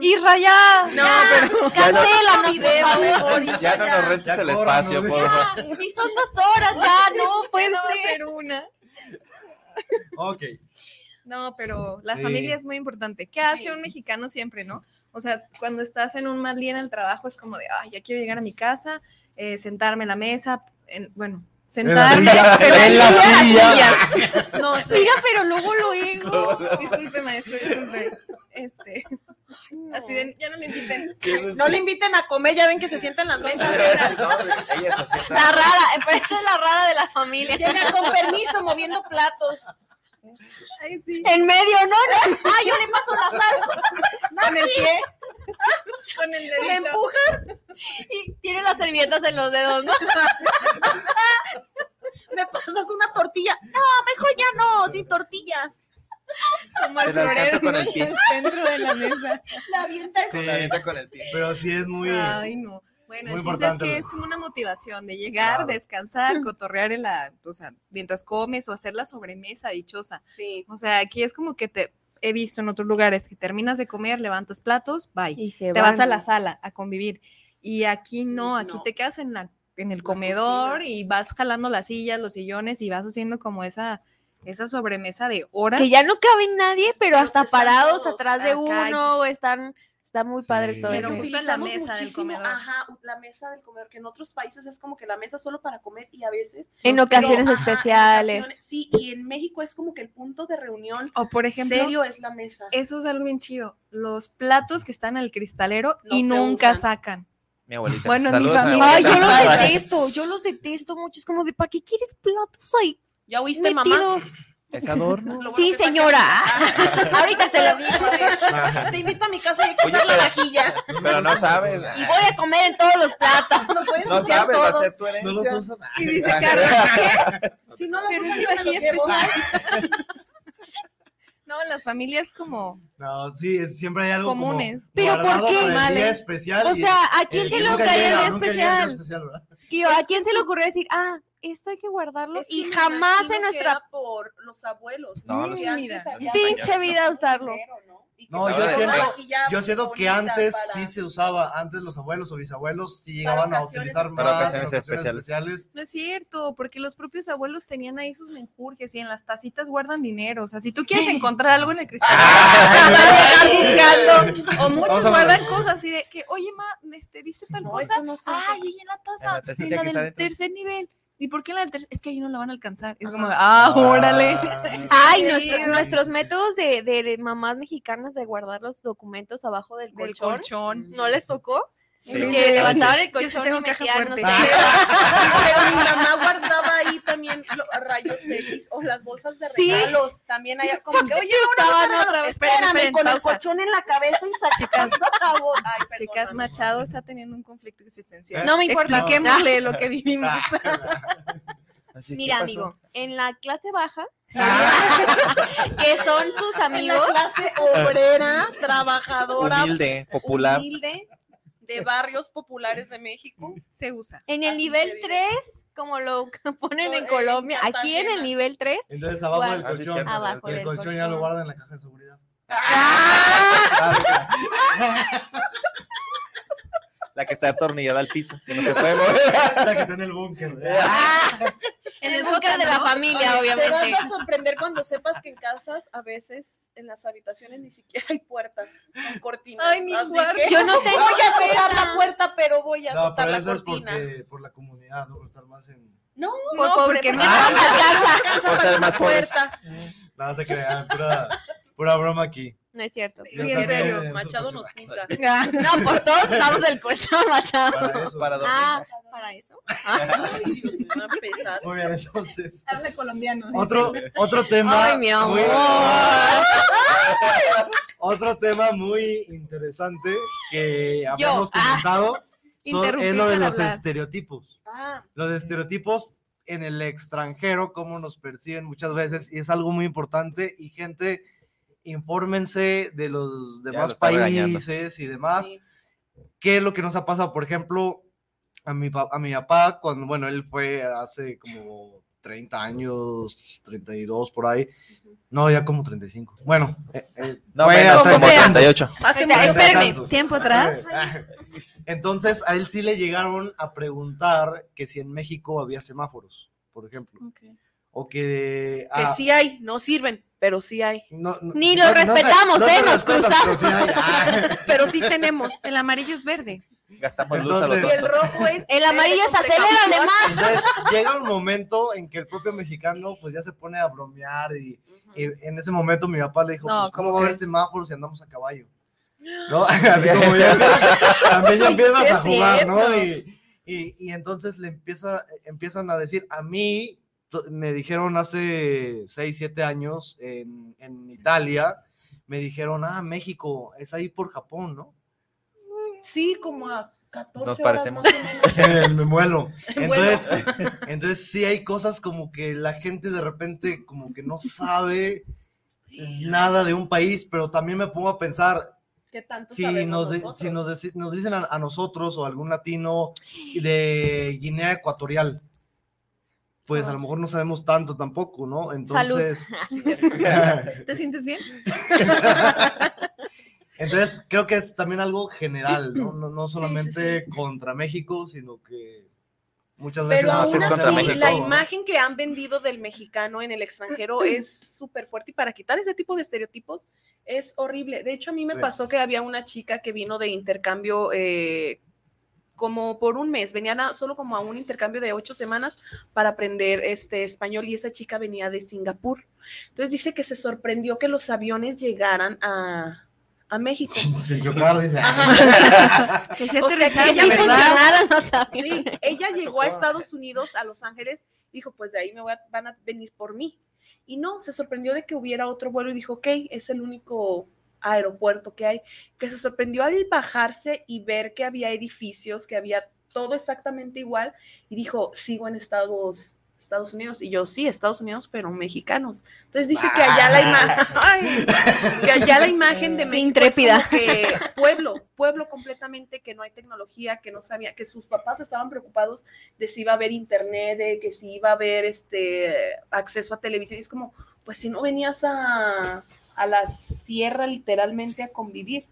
Y raya. No, pero cancela video mejor. Ya no nos rentes Ya el espacio, ¿no? por favor. Y son dos horas ya, no puede No va a ser. ser una. Ok. No, pero la Sí. familia es muy importante. ¿Qué hace un mexicano siempre, no? O sea, cuando estás en un mal día en el trabajo es como de, ay, ya quiero llegar a mi casa, eh, sentarme en la mesa, en- bueno, sentarme silla, en la silla. No sé. Mira, pero luego luego. Disculpe, maestro, disculpe. Este, así de, ya no le inviten. No le inviten a comer, ya ven que se sientan en las mesas. Ella se sienta. La rara, pero esta es la rara de la familia. Llega con permiso moviendo platos. Ay, sí. En medio, ¿no? Ah, yo le paso la sal. Con el pie. Con el ¿Me dedito. empujas? Y tiene las servietas en los dedos, ¿no? ¿Me pasas una tortilla? No, mejor ya no, sin tortilla. Como el florero con el en pie. el centro de la mesa. La avienta. Sí, La avienta con el pie. pero sí es muy. Ay, no. Bueno, Muy el chiste es que lo- es como una motivación de llegar, Claro. descansar, cotorrear en la, o sea, mientras comes o hacer la sobremesa dichosa. Sí. O sea, aquí es como que te he visto en otros lugares que terminas de comer, levantas platos, bye. Y se te vas a la sala a convivir. Y aquí no, aquí No. te quedas en la en el comedor y vas jalando las sillas, los sillones y vas haciendo como esa esa sobremesa de hora. Que ya no cabe nadie, pero Pero hasta están parados todos atrás de uno, o están, está muy padre Sí. todo Pero eso. justo en la mesa del comedor. Ajá, la mesa del comedor, que en otros países es como que la mesa solo para comer y a veces. En ocasiones ajá, en especiales. ocasiones, sí, y en México es como que el punto de reunión O por ejemplo, serio es la mesa. eso es algo bien chido. Los platos que están en el cristalero No y nunca usan. sacan. Mi abuelita. Bueno, en mi familia. Ay, yo los detesto, yo los detesto mucho. Es como de, ¿para qué quieres platos ahí ¿Ya oíste, mamá? metidos? Es adorno. Lo bueno Sí, señora. Ahorita se lo digo. Te invito a mi casa y hay que Oye, usar la pero- vajilla. Pero no sabes. Y voy a comer en todos los platos. Nos pueden No sabes, va a todo. ser tu No los herencia. usan. Y dice Carlos, ¿qué? Si no lo Pero usan, es lo vajilla especial. No, en las familias como No, sí, es- siempre hay algo Comunes. como ¿Pero por qué? Males. especial O sea, ¿a quién se lo nunca cae el día especial? Es ¿a quién se le ocurrió decir, ah, esto hay que guardarlo? Es que y jamás en nuestra por los abuelos. Pinche vida usarlo. dinero, ¿no? Y No, yo siento, yo siento que antes para- sí se usaba, antes los abuelos o bisabuelos sí llegaban a utilizar más Para ocasiones especiales. especiales. No es cierto, porque los propios abuelos tenían ahí sus menjurjes y en las tacitas guardan dinero. O sea, si tú quieres encontrar algo en el cristal, vas a llegar buscando. O muchos guardan cosas así de que, oye, ma, este, ¿viste tal No, cosa? no. Ay, ahí en la taza, En la en del tercer nivel. ¿Y por qué en la del tercer? Es que ahí no la van a alcanzar. Es como, ah, órale. Ay, nuestro- sí. nuestros métodos de, de mamás mexicanas de guardar los documentos abajo del Del colchón. colchón. ¿No les tocó? Sí. Que levantaban el Yo sí colchón tengo y caja metían, no fuerte. sé, Pero mi mamá guardaba ahí también los rayos X o las bolsas de Sí. regalos. También allá como que, Sí oye, se una bolsa usaban de regalo. otra vez. Espérame, esperen, con el colchón en la cabeza y. Ay, perdón, Chicas. Machado está teniendo un conflicto existencial. No me importa. Expliquémosle lo que vivimos. Así, ¿qué Mira, amigo, en la clase baja, Ah. que son sus En la amigos, clase obrera, trabajadora, Humilde, popular. humilde, de barrios populares de México. Se usa. en el Así nivel se vive. 3, como lo ponen en En Colombia, aquí en el nivel 3, Entonces abajo del Ah, colchón, Abajo el del colchón ya colchón. lo guardan en la caja de seguridad. La que está atornillada al piso, que no se puede mover. La que está en el búnker. en el búnker de la familia, Te vas obviamente. a sorprender cuando sepas que en casas, a veces, en las habitaciones ni siquiera hay puertas, son cortinas. Ay, mi así que Yo no tengo voy a la puerta, pero voy a No, soltar pero la eso es cortina. porque, por la comunidad, ¿no? Por estar más en... No, Por No, pobre, porque no no alcanza. alcanza Por para ser más la puerta. Nada se crean, pura, pura broma aquí. No es cierto. En serio. Machado nos juzga. No, pues todos estamos del colchón, Machado. Para eso. Para. Ah, para eso. Ay, Dios mío, va a empezar. Muy bien, entonces. Habla colombiano. Otro, otro tema. Ay, mi amor. muy- otro tema muy interesante que Yo, habíamos ah. comentado son- es lo de los hablar. estereotipos. Ah, Los estereotipos en el extranjero, cómo nos perciben muchas veces, y es algo muy importante. Y gente, infórmense de los demás regañando. países y demás. sí. ¿Qué es lo que nos ha pasado? Por ejemplo, a mi, a mi papá, cuando, bueno, él fue hace como 30 años, 32 por ahí. No, ya como 35. Bueno, eh, eh, No, fue menos, hace como sea. 38. Hace Espera, mucho espérame. tantos. Tiempo atrás. Entonces, a él sí le llegaron a preguntar que si en México había semáforos, por ejemplo. O que... Que ah, sí hay, no sirven, pero sí hay. no- no- Ni no- lo no se- respetamos, no ¿eh? se Nos respetan, cruzamos. pero sí hay. Ah, Pero sí tenemos. El amarillo es verde. Gastamos luz a Entonces- Y el rojo es. El amarillo es acelérale más. Entonces, llega un momento en que el propio mexicano pues ya se pone a bromear y, y en ese momento mi papá le dijo, No, pues, ¿cómo ¿cómo va a haber semáforos si andamos a caballo? ¿No? Así como ya, también ya Sí, empiezas a jugar, ¿no? cierto. Y, y, y entonces le empieza, empiezan a decir, a mí me dijeron hace 6, 7 años en, en Italia, me dijeron, ah, México, es ahí por Japón, ¿no? Sí, como a 14 Nos horas parecemos. más o menos. me muelo. Bueno. Entonces, entonces sí hay cosas como que la gente de repente como que no sabe nada de un país, pero también me pongo a pensar, ¿Qué tanto si nos, de- si nos, nos dicen a, a nosotros o algún latino de Guinea Ecuatorial, pues a lo mejor no sabemos tanto tampoco, ¿no? Entonces, ¿Te sientes bien? entonces creo que es también algo general, ¿no? No, no solamente contra México, sino que muchas veces Pero aún así, México, la ¿no? imagen que han vendido del mexicano en el extranjero es súper fuerte y para quitar ese tipo de estereotipos es horrible. De hecho, a mí me pasó que había una chica que vino de intercambio eh, como por un mes, venían a- solo como a un intercambio de ocho semanas para aprender este español y esa chica venía de Singapur. Entonces dice que se sorprendió que los aviones llegaran a, a México. Sin chocar, dice. Que se O sea, que aterrizaron, ella. Sí, ella llegó a Estados Unidos, a Los Ángeles, dijo, pues de ahí me voy a- van a venir por mí. Y no, se sorprendió de que hubiera otro vuelo y dijo, ok, es el único aeropuerto que hay, que se sorprendió al bajarse y ver que había edificios, que había todo exactamente igual, y dijo, sigo en Estados Estados Unidos. Y yo, sí, Estados Unidos, pero mexicanos. Entonces dice que allá la imagen, que allá la imagen de Qué México intrépida. es como que pueblo, pueblo completamente, que no hay tecnología, que no sabía, que sus papás estaban preocupados de si iba a haber internet, de que si iba a haber este acceso a televisión. Y es como, pues si no venías a, a la sierra literalmente a convivir.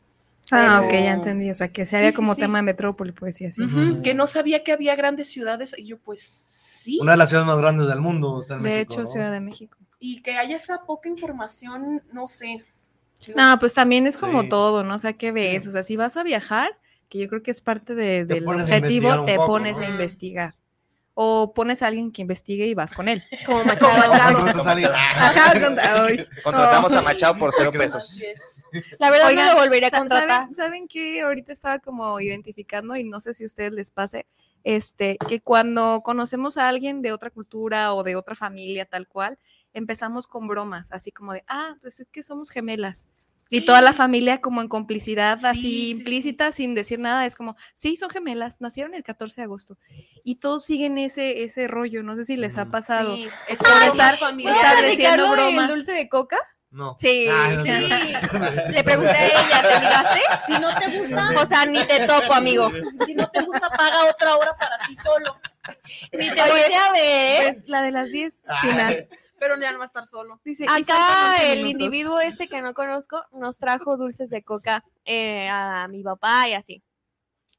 Ah, Pero- ok, ya entendí. O sea, que se Sí, haría sí, como sí. tema de metrópoli, pues sí, así. Que no sabía que había grandes ciudades. Y yo, pues sí. Una de las ciudades más grandes del mundo está en De México, hecho, ¿no? Ciudad de México. Y que haya esa poca información, no sé. No, pues también es como Sí. todo, ¿no? O sea, ¿qué ves? O sea, si vas a viajar, que yo creo que es parte de- Te del objetivo, te poco, pones ¿no? a investigar. O pones a alguien que investigue y vas con él. Como Machado. Ajá, ay. Contratamos a Machado por cero pesos. La verdad Oigan, no lo volvería a contratar. ¿Saben, ¿Saben qué? Ahorita estaba como identificando y no sé si a ustedes les pase, este, que cuando conocemos a alguien de otra cultura o de otra familia tal cual, empezamos con bromas, así como de, ah, pues es que somos gemelas. Y toda la familia como en complicidad, Sí, así sí, sí. implícita, sin decir nada, es como, sí, son gemelas, nacieron el 14 de agosto. Y todos siguen ese, ese rollo, no sé si les ha pasado. Sí, es Por estar- familia. ¿Puedo estar platicar diciendo lo del bromas. dulce de coca? No. Sí, no sí. Le pregunté a ella, ¿te fijaste? Si no te gusta, O sea, ni te topo, amigo. si no te gusta, paga otra hora para ti solo. Ni te volteé a ver. Pues la de las 10, China. Pero ya no va a estar solo. Dice, Acá 11 el individuo este que no conozco nos trajo dulces de coca eh, a mi papá y así.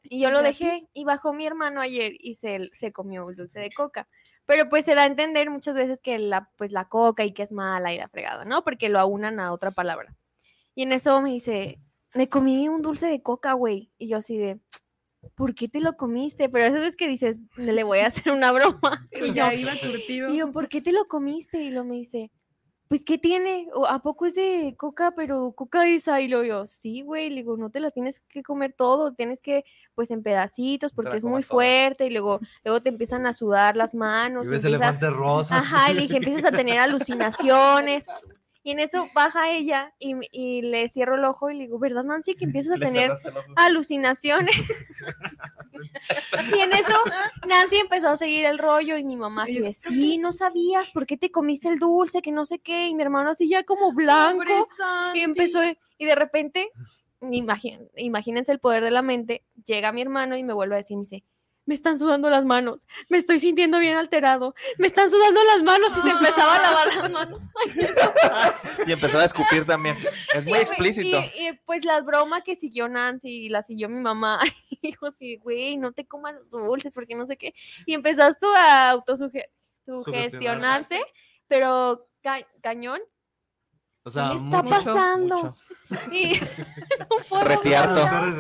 Y yo ¿Y lo dejé y bajó mi hermano ayer y se, se comió el dulce de coca. Pero pues se da a entender muchas veces que la, pues la coca y que es mala y la fregada, ¿no? Porque lo aunan a otra palabra. Y en eso me dice, me comí un dulce de coca, güey. Y yo así de, ¿por qué te lo comiste? Pero eso es que dices, le voy a hacer una broma. Y yo, ya iba curtido. y yo, ¿por qué te lo comiste? Y lo me dice, pues, ¿qué tiene? O, ¿A poco es de coca, pero coca esa? Y lo yo, sí, güey, le digo, no te la tienes que comer todo, tienes que, pues, en pedacitos, porque es muy toda. fuerte, y luego, luego te empiezan a sudar las manos. Y y ves empiezas- elefantes rosas. Ajá, y le dije, empiezas a tener alucinaciones. Y en eso baja ella y, y le cierro el ojo y le digo, ¿verdad, Nancy? Que empiezas a Le tener alucinaciones. y en eso Nancy empezó a seguir el rollo y mi mamá así de, sí, no sabías, ¿por qué te comiste el dulce? Que no sé qué. Y mi hermano así ya como blanco. Y empezó, y de repente, imagín- imagínense el poder de la mente, llega mi hermano y me vuelve a decir, me dice, me están sudando las manos, me estoy sintiendo bien alterado, me están sudando las manos y se empezaba a lavar las manos. Y empezó a escupir también. Es muy Y, explícito. Y, y, pues la broma que siguió Nancy y la siguió mi mamá, dijo sí, güey, no te comas los dulces porque no sé qué. Y empezaste a autosugestionarse, pero ca- cañón. O sea, ¿Qué está mucho, pasando? mucho. Y no puedo.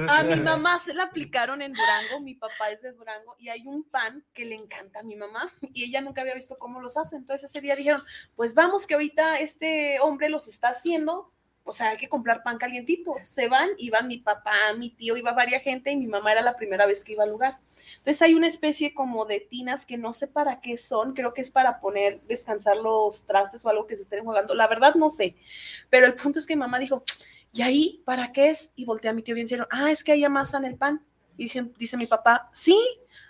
A mi mamá se la aplicaron en Durango, mi papá es de Durango y hay un pan que le encanta a mi mamá y ella nunca había visto cómo los hace. Entonces ese día dijeron, pues vamos que ahorita este hombre los está haciendo, o sea, hay que comprar pan calientito. Se van, iban mi papá, mi tío, iba varias gente y mi mamá era la primera vez que iba al lugar. Entonces hay una especie como de tinas que no sé para qué son, creo que es para poner, descansar los trastes o algo que se estén jugando. La verdad no sé, pero el punto es que mi mamá dijo, ¿y ahí para qué es? Y volteé a mi tío bien serio, ah, es que ahí amasan el pan. Y dije- dice mi papá, sí,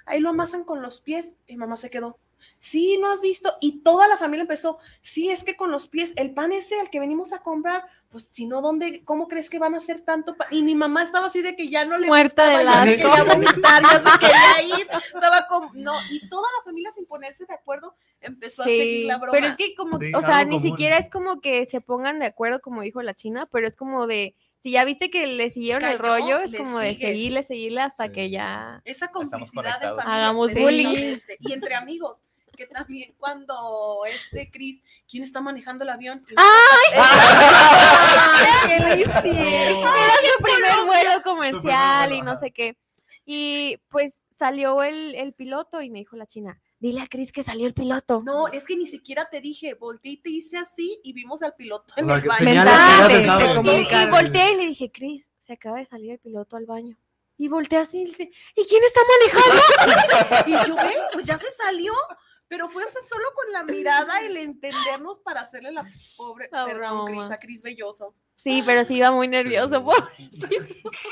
ahí lo amasan con los pies. Y mamá se quedó, sí, ¿no has visto? Y toda la familia empezó, sí, es que con los pies, el pan ese al que venimos a comprar, pues si no, ¿dónde, cómo crees que van a hacer tanto pan? Y mi mamá estaba así de que ya no le Muerta de gustaba, ya quería vomitar, ya se quería ir, estaba como, no, y toda la familia sin ponerse de acuerdo empezó a seguir la broma. pero es que como, Sí, o sea, ni común. siquiera es como que se pongan de acuerdo, como dijo la china, pero es como de, si ya viste que le siguieron el rollo, es como de seguirle, seguirle hasta Sí. que ya... esa complicidad conectados. familia. Hagamos precisamente, Y entre amigos, que también cuando este Cris, ¿quién está manejando el avión? ¿Qué le hicieron? Era su primer vuelo comercial y no sé qué. Y pues salió el, el piloto y me dijo la china, dile a Cris que salió el piloto. No, es que ni siquiera te dije, volteé y te hice así y vimos al piloto en el baño. Y, y volteé y le dije, Cris, se acaba de salir el piloto al baño. Y volteé así y le dije, ¿y quién está manejando? Y yo, ven, pues ya se salió. Pero fue, o sea, solo con la mirada, el entendernos para hacerle la pobre, La perdón. Cris, a Cris Belloso. Sí, pero sí iba muy nervioso. pobre.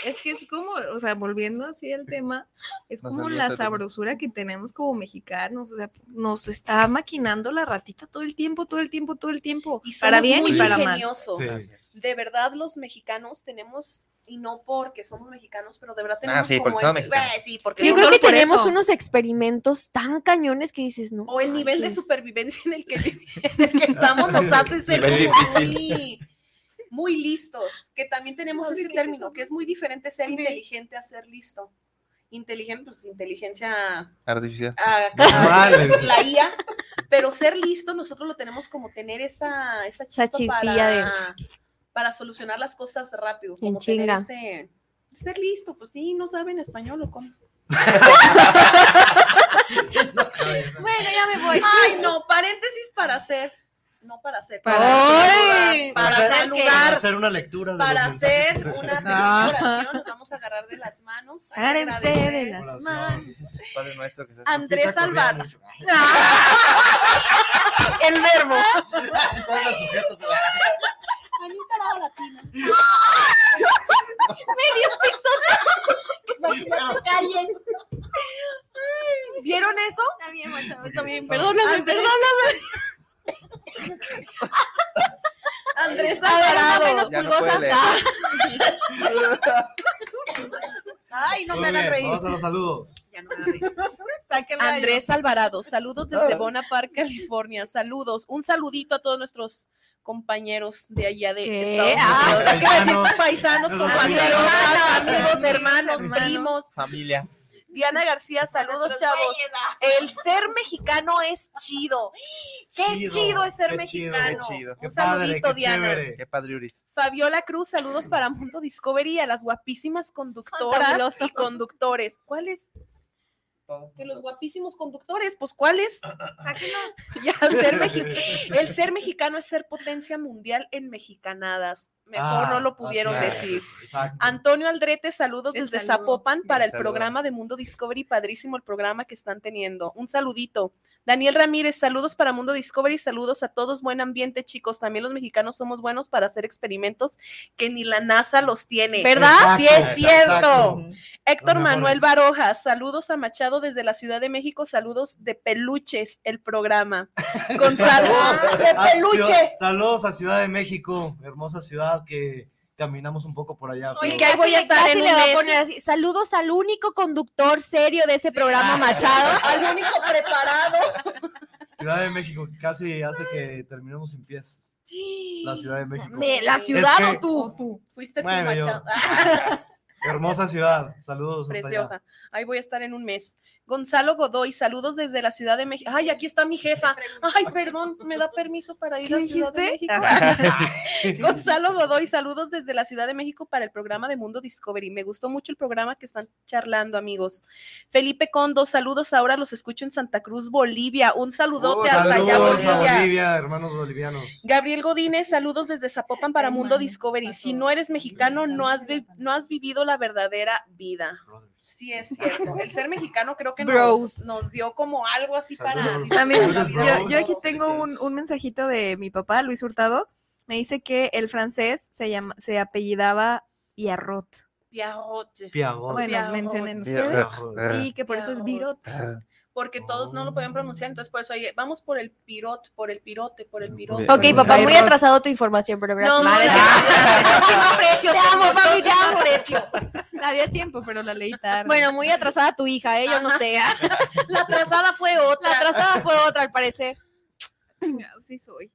Es que es como, o sea, volviendo así al tema, es No como la tema. sabrosura que tenemos como mexicanos, o sea, nos está maquinando la ratita todo el tiempo, todo el tiempo, todo el tiempo, Y para bien muy y para mal. De verdad, los mexicanos tenemos, y no porque somos mexicanos, pero de verdad Ah, tenemos sí, como porque somos ese- mexicanos. Güey, sí, porque Yo creo que tenemos eso. unos experimentos tan cañones que dices, no. o el nivel de supervivencia en el que, en el que estamos nos hace ser muy, muy listos, que también tenemos ese término, que es muy diferente ser inteligente a ser listo. Inteligente, pues inteligencia Artificial. a- la IA, pero ser listo nosotros lo tenemos como tener esa, esa chispa chispilla para, de- para solucionar las cosas rápido, En como tener ese ser listo, pues sí, no saben español o cómo. bueno, ya me voy. Ay, no, paréntesis para hacer, no para hacer, para, para ¿para hacer saludar, hacer una lectura de para hacer mensajes. una oración, nos vamos a agarrar de las manos. Agárrense de las manos. Padre nuestro que se Andrés Alvar. mucho. El verbo. Ponga el sujeto, pero- Anita la latina. ¿Vieron eso? Está bien, macho, está bien. Perdóname, Andrés. perdóname. Andrés Alvarado. menos no pulgosa. puede leer. Ay, no Muy me hagan reír. Vamos a los saludos. Ya no me hagan reír. Sáquenla Andrés Alvarado, saludos desde Bonaparte, California. Saludos. Un saludito a todos nuestros compañeros de allá de ¿Qué? Estados Ah, Unidos. Es paisanos. compañeros, amigos, hermanos, Hermanos. primos. Familia. Diana García, saludos, chavos. El ser mexicano es chido. Qué chido, Chido, es ser qué chido, mexicano. qué chido. Qué Un padre, saludito, qué Diana. chévere. Qué padre Uris. Fabiola Cruz, saludos para Mundo Discovery y a las guapísimas conductoras y conductores. ¿Cuáles? Todos Que los guapísimos conductores, pues ¿cuáles? Sáquenlos. Ya, ser el ser mexicano es ser potencia mundial en mexicanadas. Mejor Ah, no lo pudieron así decir. Exacto. Antonio Aldrete, saludos El desde saludo. Zapopan para el saludo. programa de Mundo Discovery. Padrísimo el programa que están teniendo. Un saludito. Daniel Ramírez, saludos para Mundo Discovery. Saludos a todos. Buen ambiente, chicos. También los mexicanos somos buenos para hacer experimentos que ni la NASA los tiene. ¿Verdad? Sí, es cierto. exacto. Héctor Los Manuel mejores. Barojas, saludos a Machado desde la Ciudad de México, saludos de peluches, el programa. Gonzalo, de peluche. Saludos a Ciudad de México, hermosa ciudad que caminamos un poco por allá. Oye, pero- que ahí voy a estar en le un va a mes. poner así. Saludos al único conductor serio de ese programa, Machado. Al único preparado. Ciudad de México que casi hace que terminemos sin pies. La Ciudad de México. Me- ¿La ciudad que- o tú? Fuiste Bueno, tú, yo- Machado. Hermosa ciudad. Saludos. hasta allá. Preciosa. Ahí voy a estar en un mes. Gonzalo Godoy, saludos desde la Ciudad de México. Ay, aquí está mi jefa. Ay, perdón, ¿me da permiso para ir ¿Qué a la Ciudad de? México? Gonzalo Godoy, saludos desde la Ciudad de México para el programa de Mundo Discovery. Me gustó mucho el programa que están charlando, amigos. Felipe Condo, saludos. Ahora los escucho en Santa Cruz, Bolivia. Un saludote hasta allá, Saludos a Bolivia. Bolivia, hermanos bolivianos. Gabriel Godínez, saludos desde Zapopan para Mundo Discovery. Si no eres mexicano, no has, no has vivido la verdadera vida. Sí, es cierto. El ser mexicano creo que nos, nos dio como algo así para. Saludos. También, Saludos, yo, aquí tengo un, un mensajito de mi papá, Luis Hurtado. Me dice que el francés se llama, se apellidaba Pierrot. Piagot. Bueno, mencionen ustedes. Y que por eso es Virot. Porque todos no lo podían pronunciar, entonces por eso oye, vamos por el pirot, por el pirote, por el pirote. Ok, papá, muy atrasado tu información, pero gracias. No, es cierto. Te amo, papi, te amo. Había tiempo, pero la leí tarde. Bueno, muy atrasada tu hija, ¿eh? Yo no sé. La atrasada fue otra. La atrasada fue otra, al parecer. Chingado, sí soy.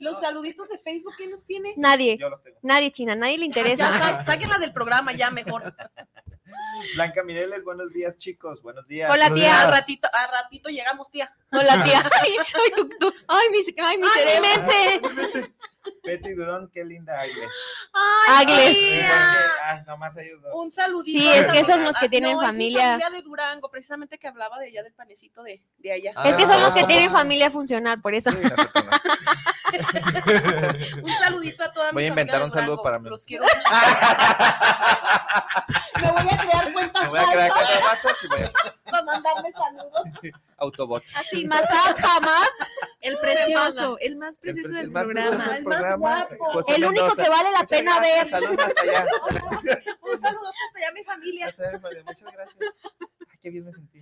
Los saluditos de Facebook, ¿quién los tiene? Nadie, Yo los tengo. nadie, China, nadie le Ya, interesa. sa- sáquenla del programa ya mejor. Blanca Mireles, buenos días, chicos. Buenos días. Hola, Buenos tía. días. Al ratito, al ratito llegamos, tía. Hola, tía. Ay, ay, tú, tú. Ay, mi, ay, mi cerebro. Betty Durón, qué linda. Agles. Sí, tía. porque, ay, nomás ellos dos. Un saludito. Sí, es que son familia. los que Ah, tienen no, es mi familia. familia de Durango, precisamente que hablaba de allá del panecito de, de allá. Ah, Es que son los que Ah. tienen familia funcional, por eso. Sí. Un saludito a toda mi Voy a inventar familia un saludo para mí. Los quiero mucho. Me voy a crear cuentas Voy a crear cuatro WhatsApp y voy a Para mandarme saludos. Autobots. Así, Masad jamás. El precioso, el más precioso del El más programa. precioso del El más guapo. José El único Mendoza. que vale la Muchas pena gracias, ver. Saludos hasta allá. Un saludo hasta allá a mi familia. Vale, Muchas gracias. Ay, qué bien me sentí.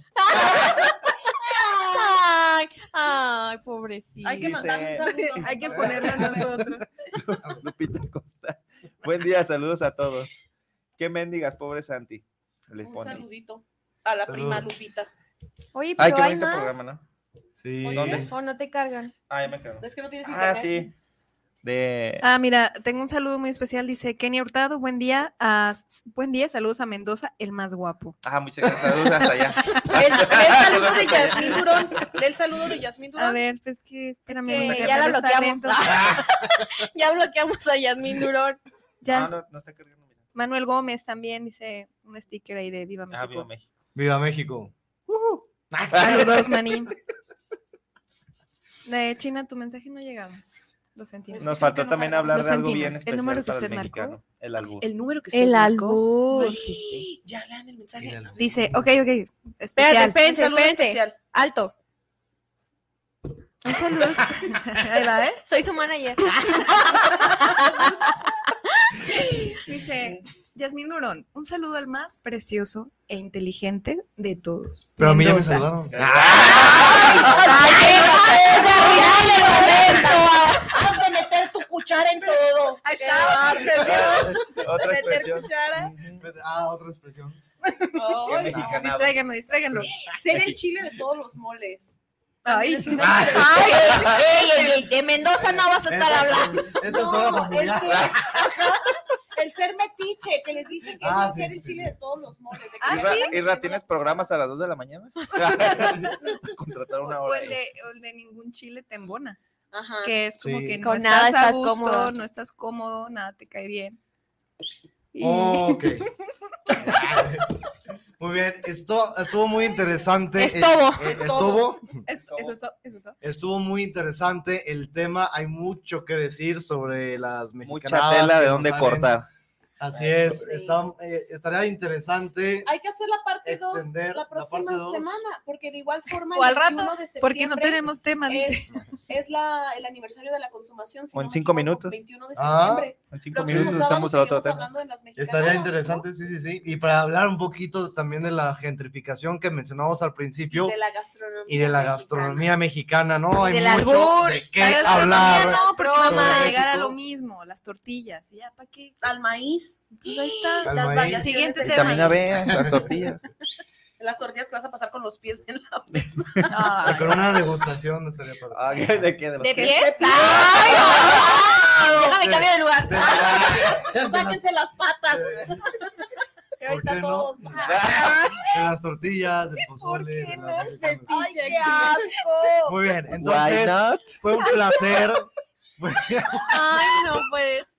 Ay, ay, pobrecito. Hay que Dice- mandarle un saludo. Hay que nosotros. Lupita Costa. Buen día, saludos a todos. Qué mendigas, pobre Santi. Les Un pone. saludito a la prima. Lupita. Oye, Ay, pero qué hay bonito más. programa, ¿no? Sí. ¿Dónde? O no te cargan. Ay, me quedo. Es que no tienes Ah, internet. sí. De. Ah, mira, tengo un saludo muy especial. Dice Kenia Hurtado, buen día. A, buen día, saludos a Mendoza, el más guapo. Ah, muchas gracias. Saludos hasta allá. Lee el saludo de Yasmín Durón. Lee el saludo de Yasmín Durón. A ver, pues que espérame. que vamos a ya la bloqueamos. Ya bloqueamos a Yasmín Durón. Ya, Ah, no, no está cargando. Manuel Gómez también dice un sticker ahí de Viva Ah, México. viva México. Saludos, manín. De China, tu mensaje no ha llegado. Lo sentimos. Nos faltó también hablar de algo bien especial El número que para usted el marcó. mexicano. El albur. El número que usted El marcó albur. no existe. Ya lean el mensaje. Dice, ok, ok. Espérense, Especial. espérense. Alto. Un saludo. Ahí va, ¿eh? Soy su manager. Dice, Yasmín Durón, un saludo al más precioso e inteligente de todos. Pero a mí ya me saludaron. ¡Ay, de meter tu cuchara en todo. Ahí está. Otra Meter expresión. cuchara. Ah, otra expresión. No. mexicanado. Distráiganlo, distráiganlo. Ser el chile de todos los moles. Ay, de Mendoza no vas a estar hablando. No, el ser, el ser metiche, que les dicen que Ah, es sí, ser el sí, chile sí. de todos los moles. de Ah, ya Irra, ¿tienes programas a las 2 de la mañana? Contratar una o hora. el ahí. de, o el de ningún chile te embona. Ajá. Que es como Sí. que no Con estás nada a gusto, cómodo. no estás cómodo, nada te cae bien. Y- Ok. Muy bien, esto estuvo muy interesante. Estuvo. Eh, eh, estuvo. Es- eso es todo, eso es todo. Estuvo muy interesante el tema. Hay mucho que decir sobre las Mucha mexicanadas tela de dónde cortar. Así es. Sí. está- eh, estaría interesante. Hay que hacer la parte 2 Extender la la próxima dos. semana, porque de igual forma O al el 21 rato, de Porque no tenemos tema, es, es la, el aniversario de la consumación. si O no en me cinco equivoco, minutos. 21 de Ah, septiembre. En 5 Próximo minutos el otro tema. hablando de las Estaría mexicanadas, ¿no? interesante, sí, sí, sí. Y para hablar un poquito también de la gentrificación que mencionamos al principio De la gastronomía. y de la gastronomía mexicana, ¿no? Hay del mucho albur. de La qué gastronomía hablar. no, porque vamos a llegar a lo mismo, las tortillas. ¿Ya para qué? Al maíz, Pues ahí está. Las maíz. variaciones Siguiente tema. Vitamina. B, las tortillas. Las tortillas que vas a pasar con los pies en la mesa. Con una degustación no estaría padre. Ah, ¿De qué? De los ¿De pies. pie? ¡Ay! ay, Déjame cambiar de lugar. Sáquense las patas. ¿Por ahorita qué no? todos. De las tortillas, de pozole. de qué las- ¡Ay, qué asco! Muy bien, entonces not? fue un placer. Ay, no puede ser.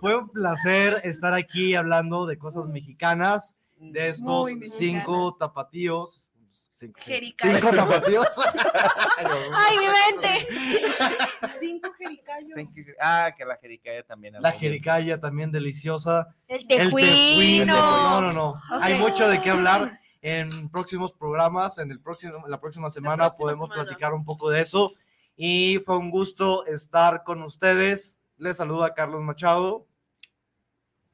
Fue un placer estar aquí hablando de cosas mexicanas, de estos mexicana. cinco tapatíos. Cinco, cinco tapatíos. ¡Ay, mi mente! Cinco jericayos. Ah, que la jericaya también. La jericaya también deliciosa. El tejuino. No, no, no. Hay Ok. mucho de qué hablar en próximos programas. En el próximo, la próxima semana próxima podemos semana. platicar un poco de eso. Y fue un gusto estar con ustedes. Les saluda Carlos Machado.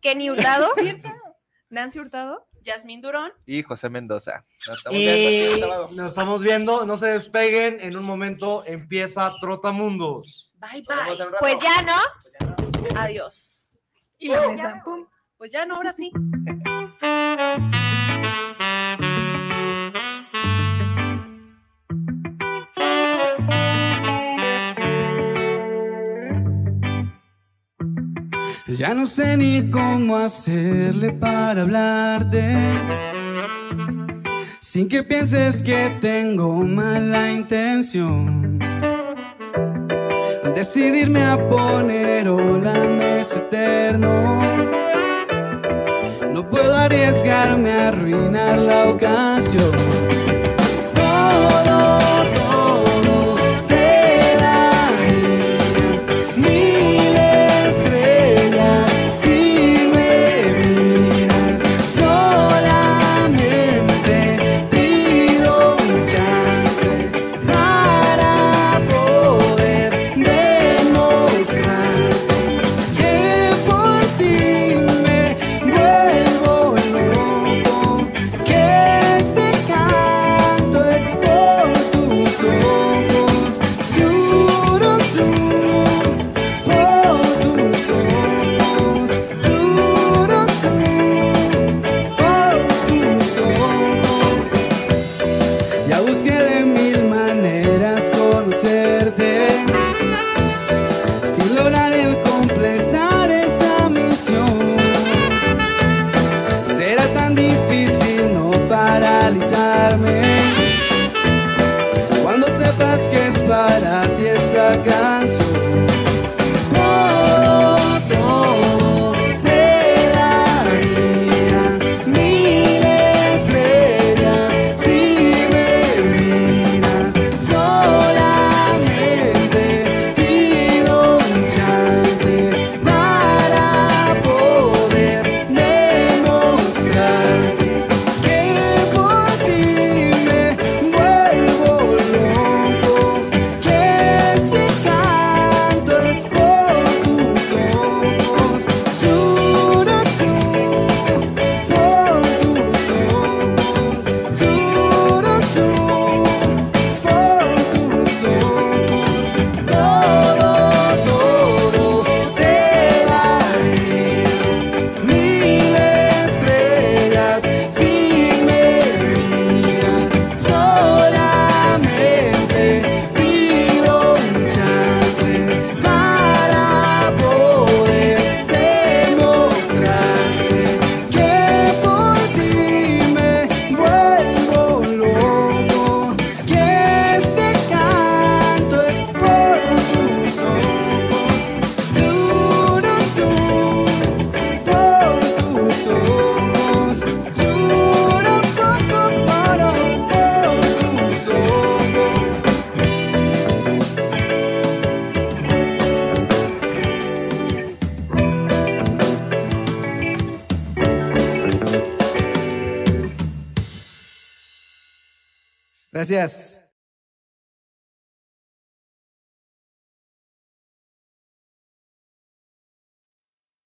Kenny Hurtado. Nancy Hurtado. Yasmín Durón. Y José Mendoza. Nos estamos viendo nos estamos viendo. No se despeguen. En un momento empieza Trotamundos. Bye, bye. rato. Pues ya, ¿no? Adiós. Y la mesa. Pum. Pues ya no, ahora sí. Ya no sé ni cómo hacerle para hablarte. Sin que pienses que tengo mala intención. Decidirme a poner hola mes eterno. No puedo arriesgarme a arruinar la ocasión. realizarme.